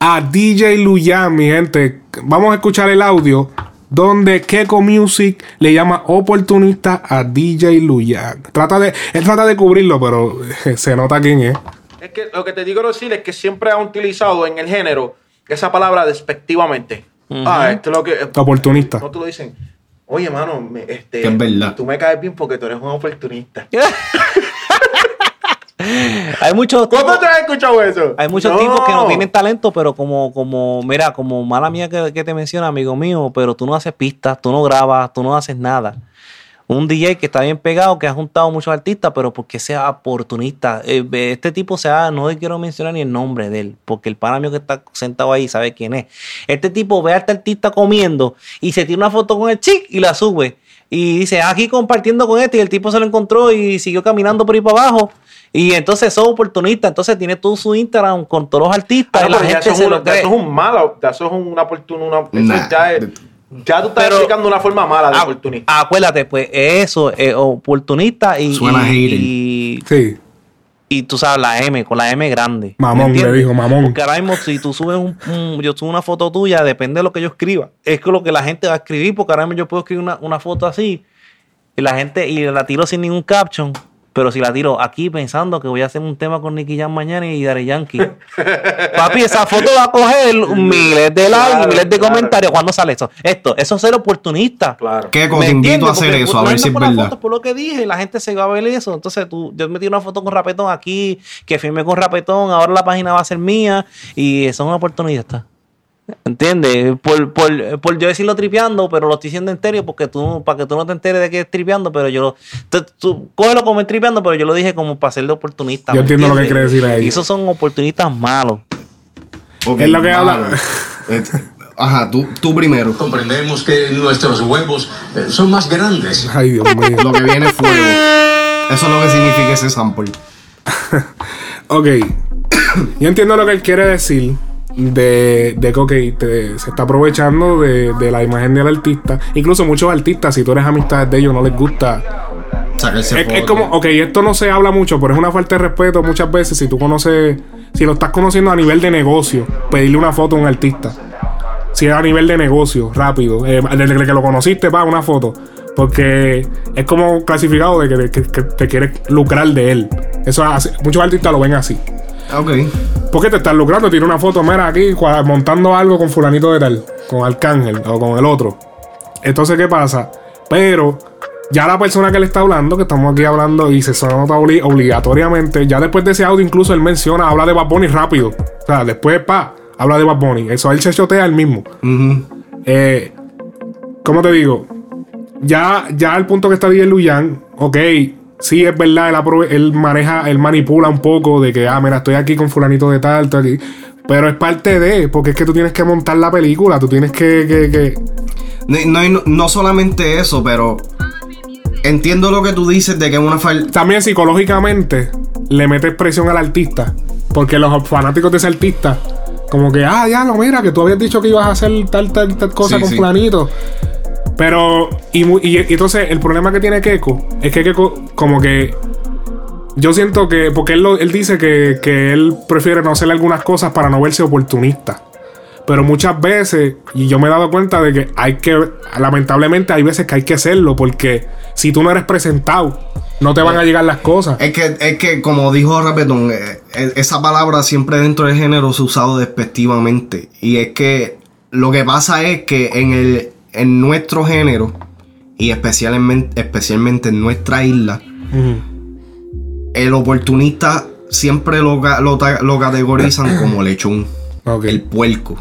a DJ Luyan, mi gente. Vamos a escuchar el audio donde Keco Music le llama oportunista a DJ Luyan. Trata de, él trata de cubrirlo, pero se nota quién es. Es que lo que te digo decir es que siempre han utilizado en el género esa palabra despectivamente. Ah, esto es lo que. Oportunista. No te lo dicen. Oye, mano, me- este, es verdad. tú me caes bien porque tú eres un oportunista. Hay muchos ¿Cómo te has escuchado eso? Hay muchos No. tipos que no tienen talento, pero como, como, mira, como mala mía que, que te menciona, amigo mío, pero tú no haces pistas, tú no grabas, tú no haces nada. Un DJ que está bien pegado, que ha juntado muchos artistas, pero porque sea oportunista. Eh, Este tipo sea, no quiero mencionar ni el nombre de él, porque el pana mío que está sentado ahí sabe quién es. Este tipo ve a este artista comiendo y se tira una foto con el chic y la sube. Y dice, "Ah, aquí compartiendo con este, y el tipo se lo encontró y siguió caminando por ahí para abajo. Y entonces son oportunistas, entonces tiene todo su Instagram con todos los artistas Ah, y la gente eso, se es lo un, ya cree. eso es un malo, ya eso es una oportunidad. Nah. ya, es- ya tú estás Pero- explicando una forma mala de Ah, oportunista. Acuérdate, pues eso, es oportunista y, Suena y, Sí. y tú sabes, la M, con la M grande. ¿me Mamón, le dijo, mamón. Porque ahora mismo, si tú subes un, un- yo subo una foto tuya, depende de lo que yo escriba. Es que lo que la gente va a escribir, porque ahora mismo yo puedo escribir una, una foto así y la gente, y la tiro sin ningún caption. Pero si la tiro aquí pensando que voy a hacer un tema con Nicky Jam mañana y Daddy Yankee. Papi, esa foto va a coger miles de likes, Claro, miles de claro. comentarios. ¿Cuándo sale eso? Esto, eso es ser oportunista. Claro. Keco, ¿Me te invito entiendes? a hacer Porque eso, a ver si es por verdad. foto, por lo que dije, la gente se va a ver eso. Entonces tú, yo metí una foto con Rapetón aquí, que firmé con Rapetón, ahora la página va a ser mía y eso es una oportunidad. ¿Entiendes? Por, por, por yo decirlo tripeando, pero lo estoy diciendo en serio porque tú, para que tú no te enteres de que es tripeando, pero yo lo. Tú, tú cógelo como es tripeando, pero yo lo dije como para ser de oportunista. Yo ¿me entiendo lo que quiere decir ahí. Y esos son oportunistas malos. Es lo que habla. Eh, Ajá, tú, tú primero. Comprendemos que nuestros huevos eh, son más grandes. Ay, Dios mío. Lo que viene es fuego. Eso es lo que significa ese sample. Ok. Yo entiendo lo que él quiere decir. De, de que ok, te- se está aprovechando de, de la imagen del artista. Incluso muchos artistas, si tú eres amistad de ellos, no les gusta. Es, es como, ok, esto no se habla mucho, pero es una falta de respeto muchas veces si tú conoces, si lo estás conociendo a nivel de negocio, pedirle una foto a un artista. Si es a nivel de negocio, rápido, eh, desde que lo conociste, va una foto. Porque es como clasificado de que te quieres lucrar de él. Eso hace- muchos artistas lo ven así. Ok. Porque te estás lucrando, tiene una foto, mira, aquí montando algo con fulanito de tal, con Arcángel o con el otro. Entonces, ¿qué pasa? Pero ya la persona que le está hablando, que estamos aquí hablando y se nota obli- obligatoriamente, ya después de ese audio incluso él menciona, habla de Bad Bunny rápido. O sea, después, pa, habla de Bad Bunny. Eso él se chotea él mismo. Ujú. Eh, ¿Cómo te digo? Ya, ya al punto que está DJ Luyan, ok, sí es verdad, él, él maneja, él manipula un poco de que, ah, mira, estoy aquí con fulanito de tal, estoy aquí. Pero es parte de, porque es que tú tienes que montar la película, tú tienes que... que, que- No, no, no solamente eso, pero entiendo lo que tú dices de que es una falta. También psicológicamente le metes presión al artista, porque los fanáticos de ese artista, como que, ah, ya lo mira, que tú habías dicho que ibas a hacer tal, tal, tal cosa Sí, con sí. fulanito. Pero, y, y- y entonces el problema que tiene Keiko es que Keiko, como que. Yo siento que. Porque él, lo- él dice que, que él prefiere no hacer algunas cosas para no verse oportunista. Pero muchas veces, y yo me he dado cuenta de que hay que. Lamentablemente, hay veces que hay que hacerlo. Porque si tú no eres presentado, no te van a llegar las cosas. Es que, es que como dijo Rapetón, eh, eh, esa palabra siempre dentro del género se ha usado despectivamente. Y es que lo que pasa es que en, el, en nuestro género, y especialmente, especialmente en nuestra isla, el oportunista siempre lo, lo categorizan como lechón. El puerco.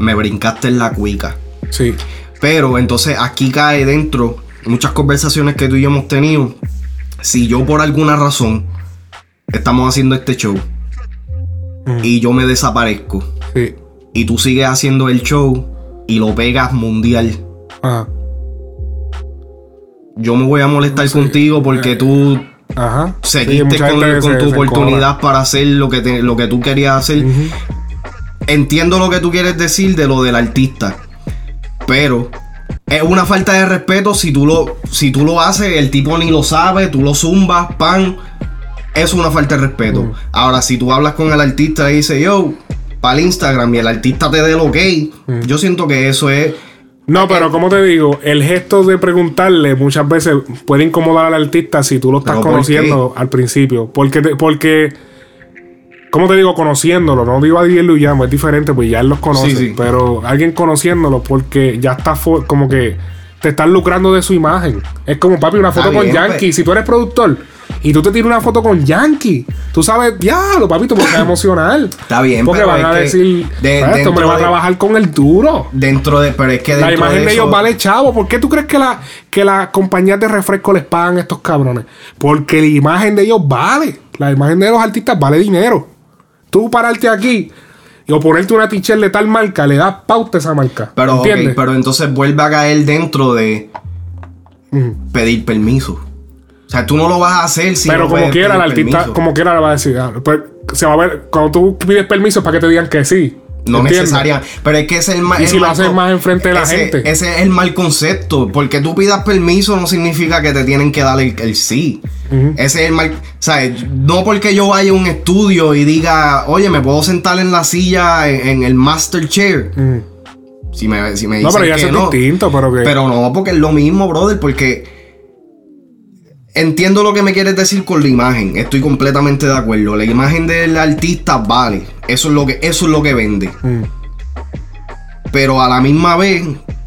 Me brincaste en la cuica. Sí. Pero entonces aquí cae dentro muchas conversaciones que tú y yo hemos tenido. Si yo por alguna razón estamos haciendo este show y yo me desaparezco Sí. y tú sigues haciendo el show y lo pegas mundial. Ajá. Yo me voy a molestar contigo porque tú Ajá. seguiste con, gente con se- tu se oportunidad para hacer lo que, te- lo que tú querías hacer. Entiendo lo que tú quieres decir de lo del artista, pero es una falta de respeto si tú lo, si tú lo haces, el tipo ni lo sabe, tú lo zumbas, pan. Es una falta de respeto. Ahora, si tú hablas con el artista y dices, yo, para el Instagram y el artista te dé el ok, yo siento que eso es. No, pero como te digo, el gesto de preguntarle muchas veces puede incomodar al artista si tú lo estás ¿Pero por conociendo al principio. Porque, te- porque, como te digo, conociéndolo, no digo a Diego Luyamo, es diferente, pues ya él los conoce. Sí, sí. Pero alguien conociéndolo porque ya está como que te estás lucrando de su imagen. Es como, papi, una foto con bien, Yankee. pues. Si tú eres productor y tú te tiras una foto con Yankee, tú sabes, diablo, papi, tú me vas a emocionar. Está bien, Porque pero van es a decir, de- "Ah, este hombre dentro va a trabajar con el duro. Dentro de. Pero es que La imagen de, ellos vale chavo. ¿Por qué tú crees que, la, que las compañías de refresco les pagan a estos cabrones? Porque la imagen de ellos vale. La imagen de los artistas vale dinero. Tú pararte aquí y o ponerte una t-shirt de tal marca, le das pauta a esa marca. Pero, ok, ¿Entiendes? pero entonces vuelve a caer dentro de pedir permiso. O sea, tú no lo vas a hacer si pero no como quiera, el artista, permiso. como quiera, le va a decir. ah, pues, se va a ver, cuando tú pides permiso es para que te digan que sí. No ¿entiendes? necesariamente. Pero es que ese es el mal. Y si lo haces más enfrente de la ese- gente. Ese es el mal concepto. Porque tú pidas permiso no significa que te tienen que dar el, el sí. Ese es el mal. ¿Sabes? No porque yo vaya a un estudio y diga, oye, me puedo sentar en la silla en, en el master chair. Si me, si me No, dicen pero ya que es no. distinto, pero que. Pero no, porque es lo mismo, brother, porque entiendo lo que me quieres decir con la imagen. Estoy completamente de acuerdo. La imagen del artista vale. Eso es lo que, eso es lo que vende. Mm. Pero a la misma vez,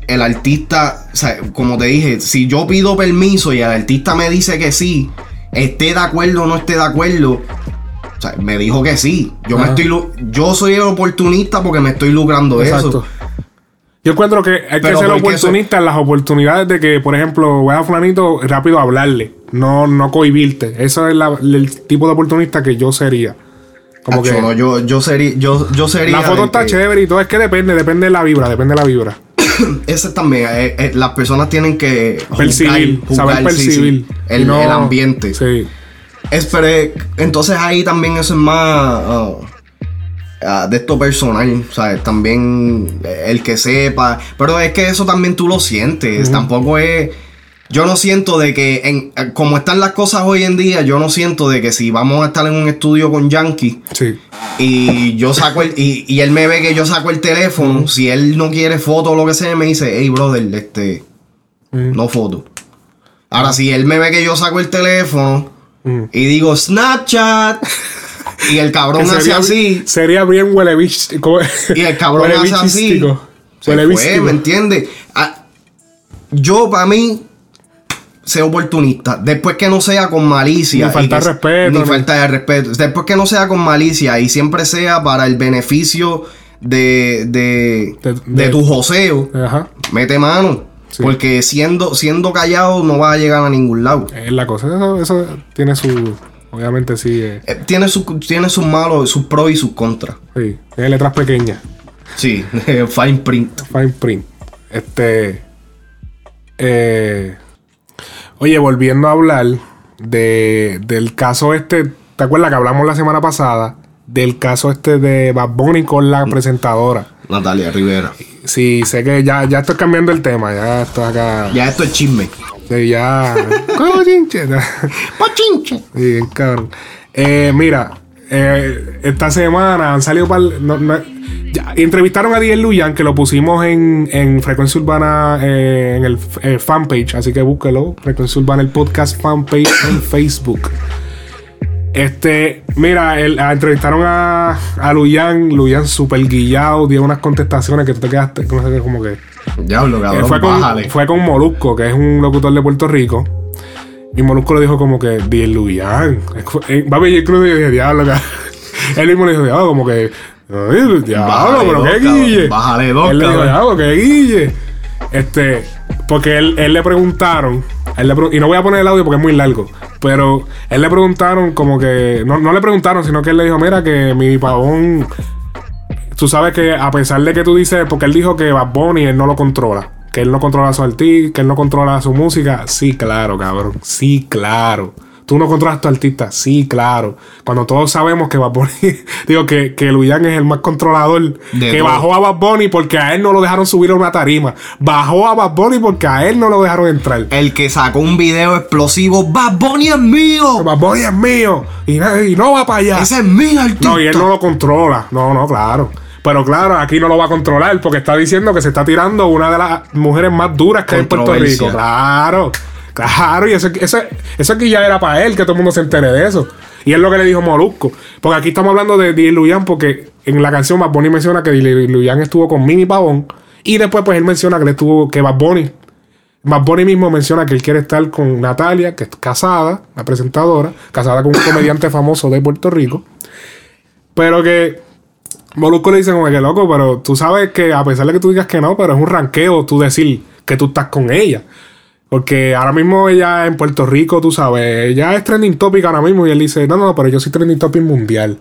el artista, o sea, como te dije, si yo pido permiso y el artista me dice que sí, esté de acuerdo o no esté de acuerdo. O sea, me dijo que sí. Yo me estoy yo soy el oportunista porque me estoy lucrando de eso. Yo encuentro que hay que ser oportunista en las oportunidades de que, por ejemplo, voy a Flanito rápido a hablarle, no, no cohibirte. Eso es la- el tipo de oportunista que yo sería. Como Acho, que no, yo, yo sería, yo, yo sería. la foto está que- chévere y todo, es que depende, depende de la vibra, depende de la vibra. Ese también, eh, eh, las personas tienen que Percibir, saber sí, percibir. sí, el, no- el ambiente. Sí. Es, pero, entonces ahí también eso es más ah, ah, de esto personal, ¿sabes? También eh, el que sepa. Pero es que eso también tú lo sientes. Tampoco es. Yo no siento de que, en, eh, como están las cosas hoy en día, yo no siento de que si vamos a estar en un estudio con Yankee Sí. y yo saco el, y, y él me ve que yo saco el teléfono, si él no quiere foto o lo que sea, me dice, hey brother, este, no foto. Ahora, si él me ve que yo saco el teléfono y digo Snapchat, y el cabrón hace sería- así, Sería bien huele bich- como- y el cabrón hace así, se fue. ¿me entiendes? Ah, yo, para mí, sea oportunista. Después que no sea con malicia. Ni falta de respeto, Ni ni- falta de respeto. Después que no sea con malicia y siempre sea para el beneficio de, de, de, de- tu joseo. Ajá. Mete mano. Porque siendo, siendo callado no vas a llegar a ningún lado. Es la cosa, eso, eso tiene su. Obviamente sí. eh, Eh, Tiene, su- tiene sus malos, sus pros y sus contras. sí. Tiene letras pequeñas. Sí, fine print. Fine print. Este. eh, oye, volviendo a hablar de, del caso este. ¿Te acuerdas que hablamos la semana pasada? Del caso este de Bad Bunny con la presentadora. Natalia Rivera. Sí, sé que ya, ya estoy cambiando el tema. Ya esto acá. Ya esto es chisme. Sí, ya. Cochinche. Pochinche. Bien cabrón. Eh, mira, eh, esta semana han salido par- no- entrevistaron a Diel Luyan, que lo pusimos en, en Frecuencia Urbana eh, en el eh, fanpage, así que búsquelo. Frecuencia Urbana, el podcast fanpage en Facebook. Este, mira, el- ah, entrevistaron a, a Luyan, Luyan super guillado, dio unas contestaciones que tú te quedaste, no sé, como que. Diablo, Eh, cabrón, fue, con, bájale. fue con Molusco, que es un locutor de Puerto Rico. Y Molusco le dijo como que, Luyan. Eh, Va a ver, que yo dije, diablo, cabrón". Él mismo le dijo, diablo, como que, "Ay, diablo, pero qué guille. bájale dos, Él le dijo, diablo, qué guille. Este, porque él, él le preguntaron, él le pre- y no voy a poner el audio porque es muy largo, pero él le preguntaron como que, no, no le preguntaron, sino que él le dijo, mira, que mi pavón tú sabes que a pesar de que tú dices, porque él dijo que Bad Bunny él no lo controla, que él no controla su artista, que él no controla su música, sí, claro, cabrón, sí, claro. Tú no controlas a tu artista, sí, claro. Cuando todos sabemos que Bad Bunny, digo que, que Luyan es el más controlador, De que todo. bajó a Bad Bunny porque a él no lo dejaron subir a una tarima, bajó a Bad Bunny porque a él no lo dejaron entrar. El que sacó un video explosivo, Bad Bunny es mío. Bad Bunny es mío y, y no va para allá. Ese es mi artista. No, y él no lo controla. No, no, claro. Pero claro, aquí no lo va a controlar porque está diciendo que se está tirando una de las mujeres más duras que hay en Puerto. Rico. Claro, claro. Y eso, eso, eso aquí ya era para él, que todo el mundo se entere de eso. Y es lo que le dijo Molusco. Porque aquí estamos hablando de Dile Luyan porque en la canción Bad Bunny menciona que Dile Luyan estuvo con Mini Pavón. Y después pues él menciona que él estuvo, que Bad Bunny Bad Bunny mismo menciona que él quiere estar con Natalia, que es casada, la presentadora, casada con un comediante famoso de Puerto Rico. Pero que Molusco le dice como que loco, pero tú sabes que a pesar de que tú digas que no, pero es un ranqueo tú decir que tú estás con ella. Porque ahora mismo ella en Puerto Rico, tú sabes, ella es trending topic ahora mismo y él dice, no, no, pero yo soy trending topic mundial.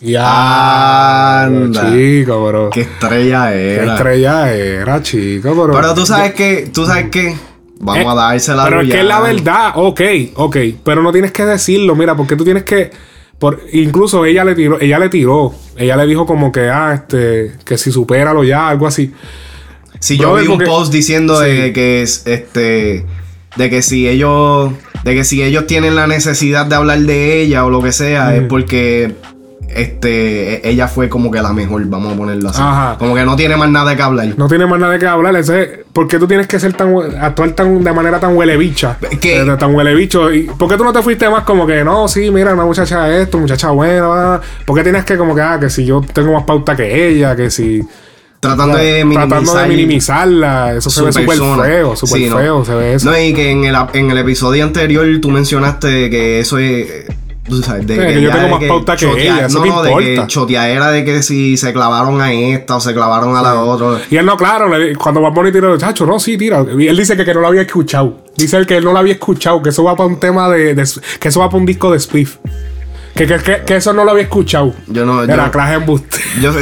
Ya, Anda. chico, bro. Qué estrella Qué era. estrella era, chico, pero... Pero tú sabes que, tú sabes que, vamos Eh, a dársela Pero es que es la verdad, ok, ok. Pero no tienes que decirlo, mira, porque tú tienes que. Por, incluso ella le tiró, ella le tiró. Ella le dijo como que, ah, este, que si supéralo ya, algo así. Si yo vi un porque- post diciendo Sí. de que es este de que si ellos de que si ellos tienen la necesidad de hablar de ella o lo que sea es porque este e- ella fue como que la mejor, vamos a ponerlo así. Ajá. Como que no tiene más nada que hablar. No tiene más nada que hablar. Ese, ¿Por qué tú tienes que ser tan actuar tan de manera tan huele bicha? ¿Qué? Eh, Tan huele bicho. ¿Y ¿Por qué tú no te fuiste más como que no, sí, mira, una muchacha esto, muchacha buena? va"? ¿Por qué tienes que como que, ah, que si yo tengo más pauta que ella, que si. Tratando de Tratando de minimizar minimizarla. Eso se ve súper feo, súper Sí, ¿no? feo, se ve eso. No, y que en el, en el episodio anterior tú mencionaste que eso es. Tú sabes, de que yo tengo más pauta que chotea- ella, eso No, no, de que importa. choteadera de que si se clavaron a esta o se clavaron a la otra. Y él no, claro, cuando Bad Bunny tiró, chacho, no, sí, tira. Y él dice que, que no lo había escuchado. Dice él que él no lo había escuchado, que eso va para un tema de, de- que eso va para un disco de Spiff. Que, que, que, eso no lo había escuchado. Yo no. Era yo- clase embuste. Yo,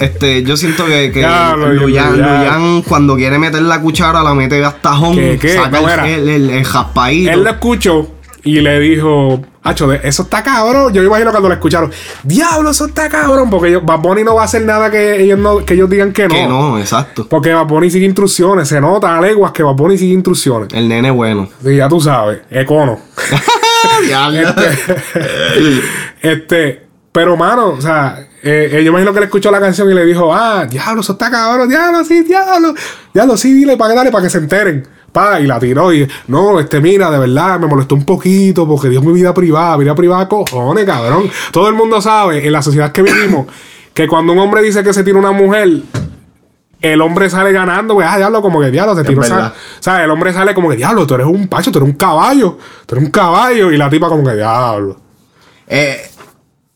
este, yo siento que, que Ya, lo- Luyan, ya. Luyan, cuando quiere meter la cuchara la mete hasta home, ¿Qué, qué? saca No, el, el, el-. Él lo escuchó y le dijo, Hacho, eso está cabrón. Yo me imagino cuando lo escucharon, diablo, eso está cabrón. Porque ellos, Bad Bunny no va a hacer nada que ellos, no, que ellos digan que no. Que no, exacto. Porque Bad Bunny sigue instrucciones. Se nota a leguas que Bad Bunny sigue instrucciones. El nene bueno. Sí, ya tú sabes, Econo. Este, pero mano, o sea, eh, eh, yo imagino que le escuchó la canción y le dijo, ah, diablo, eso está cabrón, diablo, sí, diablo, diablo, sí, dile para que dale, para que se enteren. Pa, y la tiró y, no, este, mira, de verdad, me molestó un poquito porque dio mi vida privada, vida privada, cojones, cabrón. Todo el mundo sabe, en la sociedad que vivimos, que cuando un hombre dice que se tira una mujer, el hombre sale ganando, pues, ah, diablo, como que diablo, se tiró. O sea, el hombre sale como que diablo, tú eres un pacho, tú eres un caballo, tú eres un caballo, y la tipa como que diablo. Eh,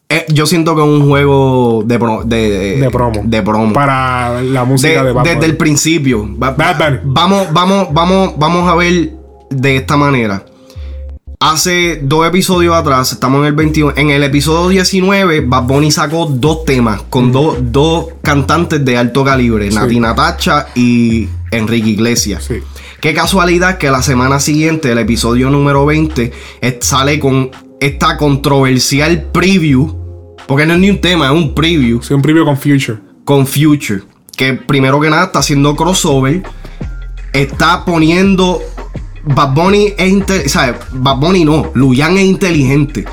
eh, yo siento que es un juego de, pro- de, De promo. De promo. Para la música de, De- Bad desde Bunny. el principio. Va- Bad Bunny. Vamos, vamos, vamos, vamos a ver de esta manera. Hace dos episodios atrás, estamos en el 21. En el episodio 19, Bad Bunny sacó dos temas con dos, dos cantantes de alto calibre: Sí. Nati Natacha y Enrique Iglesias. Sí. Qué casualidad que la semana siguiente, el episodio número 20, eh, sale con esta controversial preview. Porque no es ni un tema, es un preview. Sí, un preview con Future. Con Future. Que primero que nada está haciendo crossover. Está poniendo. Bad Bunny es inte- ¿sabes? Bad Bunny no. Luyan es inteligente.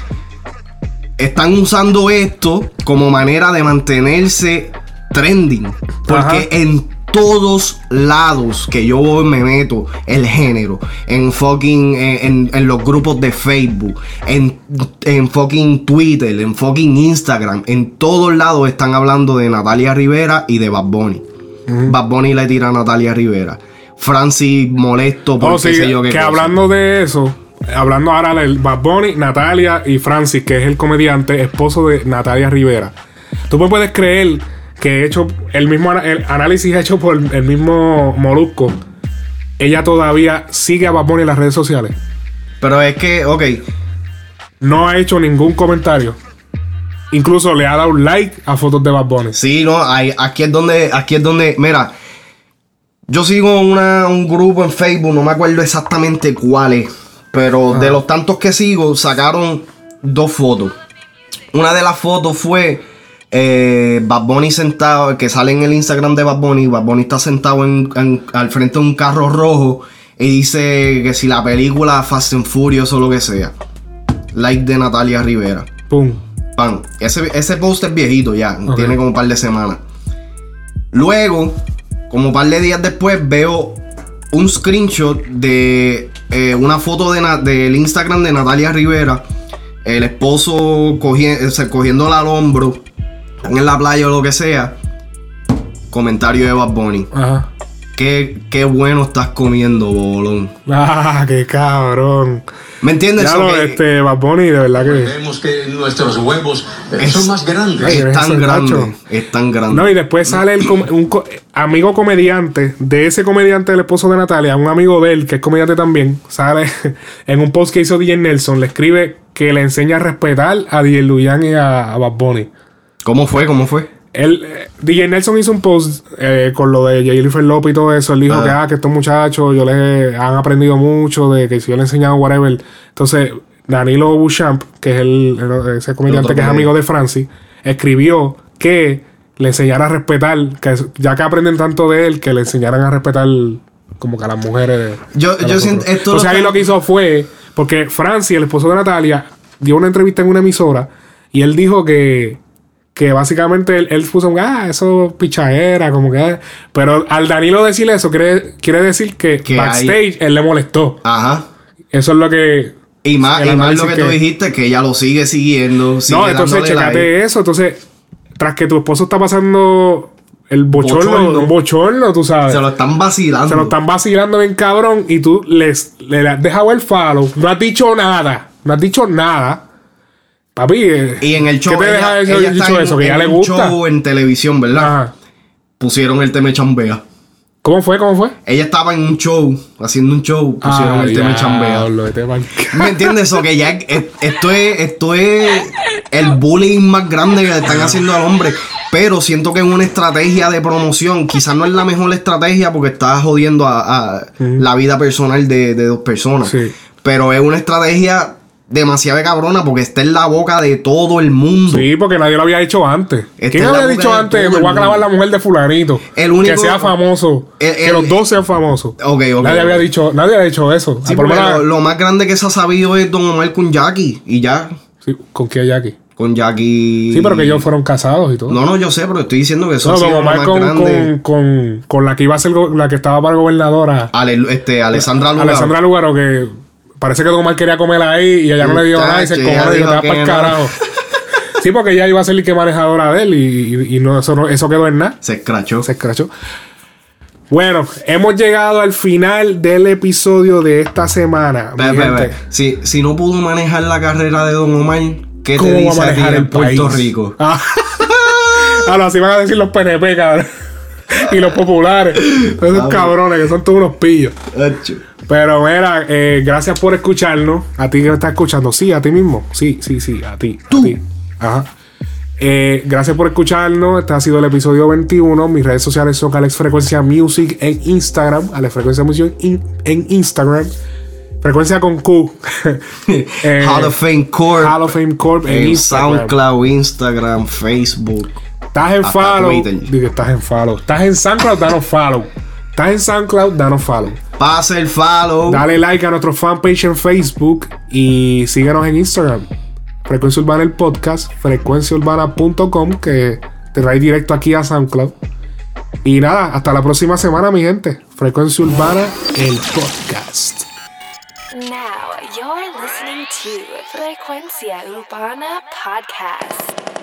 Están usando esto como manera de mantenerse trending. Porque Ajá. en todos lados que yo me meto el género, en fucking, en, los grupos de Facebook, en, en fucking Twitter, en fucking Instagram, en todos lados están hablando de Natalia Rivera y de Bad Bunny. Bad Bunny le tira a Natalia Rivera. Francis molesto por Oh, qué sí, sé yo qué que cosa. hablando de eso, hablando ahora del Bad Bunny, Natalia y Francis, que es el comediante, esposo de Natalia Rivera. Tú me puedes creer que he hecho el mismo el análisis hecho por el mismo Molusco. Ella todavía sigue a Bad Bunny en las redes sociales. Pero es que, ok, No ha hecho ningún comentario. Incluso le ha dado un like a fotos de Bad Bunny. Sí, no, ahí- aquí es donde, aquí es donde, mira, yo sigo una- un grupo en Facebook, no me acuerdo exactamente cuál es, pero de los tantos que sigo, sacaron dos fotos. Una de las fotos fue eh, Bad Bunny sentado, que sale en el Instagram de Bad Bunny, Bad Bunny está sentado en- en- al frente de un carro rojo y dice que si la película Fast and Furious o lo que sea. Like de Natalia Rivera. Pum. Pan. Ese, ese post es viejito ya, tiene como un par de semanas. Luego, como un par de días después, veo un screenshot de eh, una foto de Na- del Instagram de Natalia Rivera. El esposo cogi- sea, cogiéndola al hombro, están en la playa o lo que sea. Comentario de Bad Bunny. Ajá. Qué, qué bueno estás comiendo, bolón. Ah, qué cabrón. ¿Me entiendes? Ya lo, que- este, Bad Bunny, de verdad que. Vemos que nuestros huevos eh, Es- son más grandes. Es tan grande. Es tan grande. No, y después sale el com- un co- amigo comediante de ese comediante del esposo de Natalia, un amigo de él que es comediante también, sale en un post que hizo DJ Nelson, le escribe que le enseña a respetar a DJ Luyan y a, a Bad Bunny. ¿Cómo fue? ¿Cómo fue? Él, eh, DJ Nelson hizo un post eh, con lo de Jennifer Lopez y todo eso. Él dijo Ah. que, ah, que estos muchachos yo les han aprendido mucho, de que si yo les he enseñado whatever. Entonces, Danilo Bouchamp, que es el, el- ese comediante que es amigo de Francis, escribió que le enseñara a respetar, que ya que aprenden tanto de él, que le enseñaran a respetar como que a las mujeres. Yo- yo siento- esto Entonces ahí lo que hizo fue, porque Francis, el esposo de Natalia, dio una entrevista en una emisora y él dijo que, que básicamente él, él puso un, ah, eso pichadera, como que... Pero al Danilo decir eso, quiere, quiere decir que, Que backstage él le molestó. Ajá. Eso es lo que... Y más, y más lo análisis que, tú dijiste, que ella lo sigue siguiendo. Sigue no, entonces checate like. eso. Entonces, tras que tu esposo está pasando el bochorno, Bochorno. un bochorno, tú sabes. Se lo están vacilando. Se lo están vacilando bien cabrón y tú les, le has dejado el follow. No has dicho nada. No has dicho nada. Papi, Y en el show, ¿qué te deja ella, ella dicho en, eso? Que ya le gusta. show en televisión, ¿verdad? Pusieron el tema chambea. ¿Cómo fue? ¿Cómo fue? Ella estaba en un show, haciendo un show, pusieron Ah, el tema chambea. lo de tema- ¿Me entiendes? O que ya es- esto es, esto es el bullying más grande que le están haciendo al hombre. Pero siento que es una estrategia de promoción. Quizás no es la mejor estrategia porque está jodiendo a, a la vida personal de, de dos personas. Pero es una estrategia demasiado cabrona porque está en la boca de todo el mundo. Sí, porque nadie lo había hecho antes. Está ¿Quién había dicho antes? Me voy a clavar la mujer de fulanito. El único- que sea famoso. El- que los dos sean famosos. Ok, ok, nadie había dicho, nadie había dicho eso. Sí, Ah, por lo porque menos- lo, lo más grande que se ha sabido es Don Omar con Jackie. Y ya. Sí, ¿Con quién Jackie? Con Jackie. Sí, pero que ellos fueron casados y todo. No, no, yo sé, pero estoy diciendo que eso No, Don Omar más con, grande. con, con, con la que iba a ser la que estaba para gobernadora. Ale- este, Alessandra Lugaro. Alessandra Lugaro, que parece que Don Omar quería comer ahí y ella no le dio nada y se ella y dijo, "Te vas pa'l no". carajo. Sí, porque ella iba a ser el que manejadora de él y, y- y no, eso, no- eso quedó en nada. Se escrachó. Se escrachó. Bueno, hemos llegado al final del episodio de esta semana. Si, si no pudo manejar la carrera de Don Omar, ¿qué ¿Cómo te va a dice a ti en el Puerto país? Rico? Ah, Ah, no, así van a decir los PNP, cabrón. y los populares. Esos cabrones que son todos unos pillos. Pero mira, eh, gracias por escucharnos. A ti que me estás escuchando. Sí, a ti mismo. Sí, sí, sí, a ti. A ti. Ajá. Eh, gracias por escucharnos. Este ha sido el episodio 21. Mis redes sociales son Alex Frecuencia Music en Instagram. Alex Frecuencia Music en Instagram. Frecuencia con Q. Eh, Hall of Fame Corp. Hall of Fame Corp en, En Instagram. SoundCloud, Instagram, Facebook. Estás en follow. Digo, estás en follow. Estás en SoundCloud, danos follow. Estás en SoundCloud, danos follow. Pase el follow. Dale like a nuestro fanpage en Facebook y síguenos en Instagram. Frecuencia Urbana el podcast, frecuenciaurbana.com que te trae directo aquí a SoundCloud. Y nada, hasta la próxima semana, mi gente. Frecuencia Urbana el podcast. Now you're listening to Frecuencia Urbana Podcast.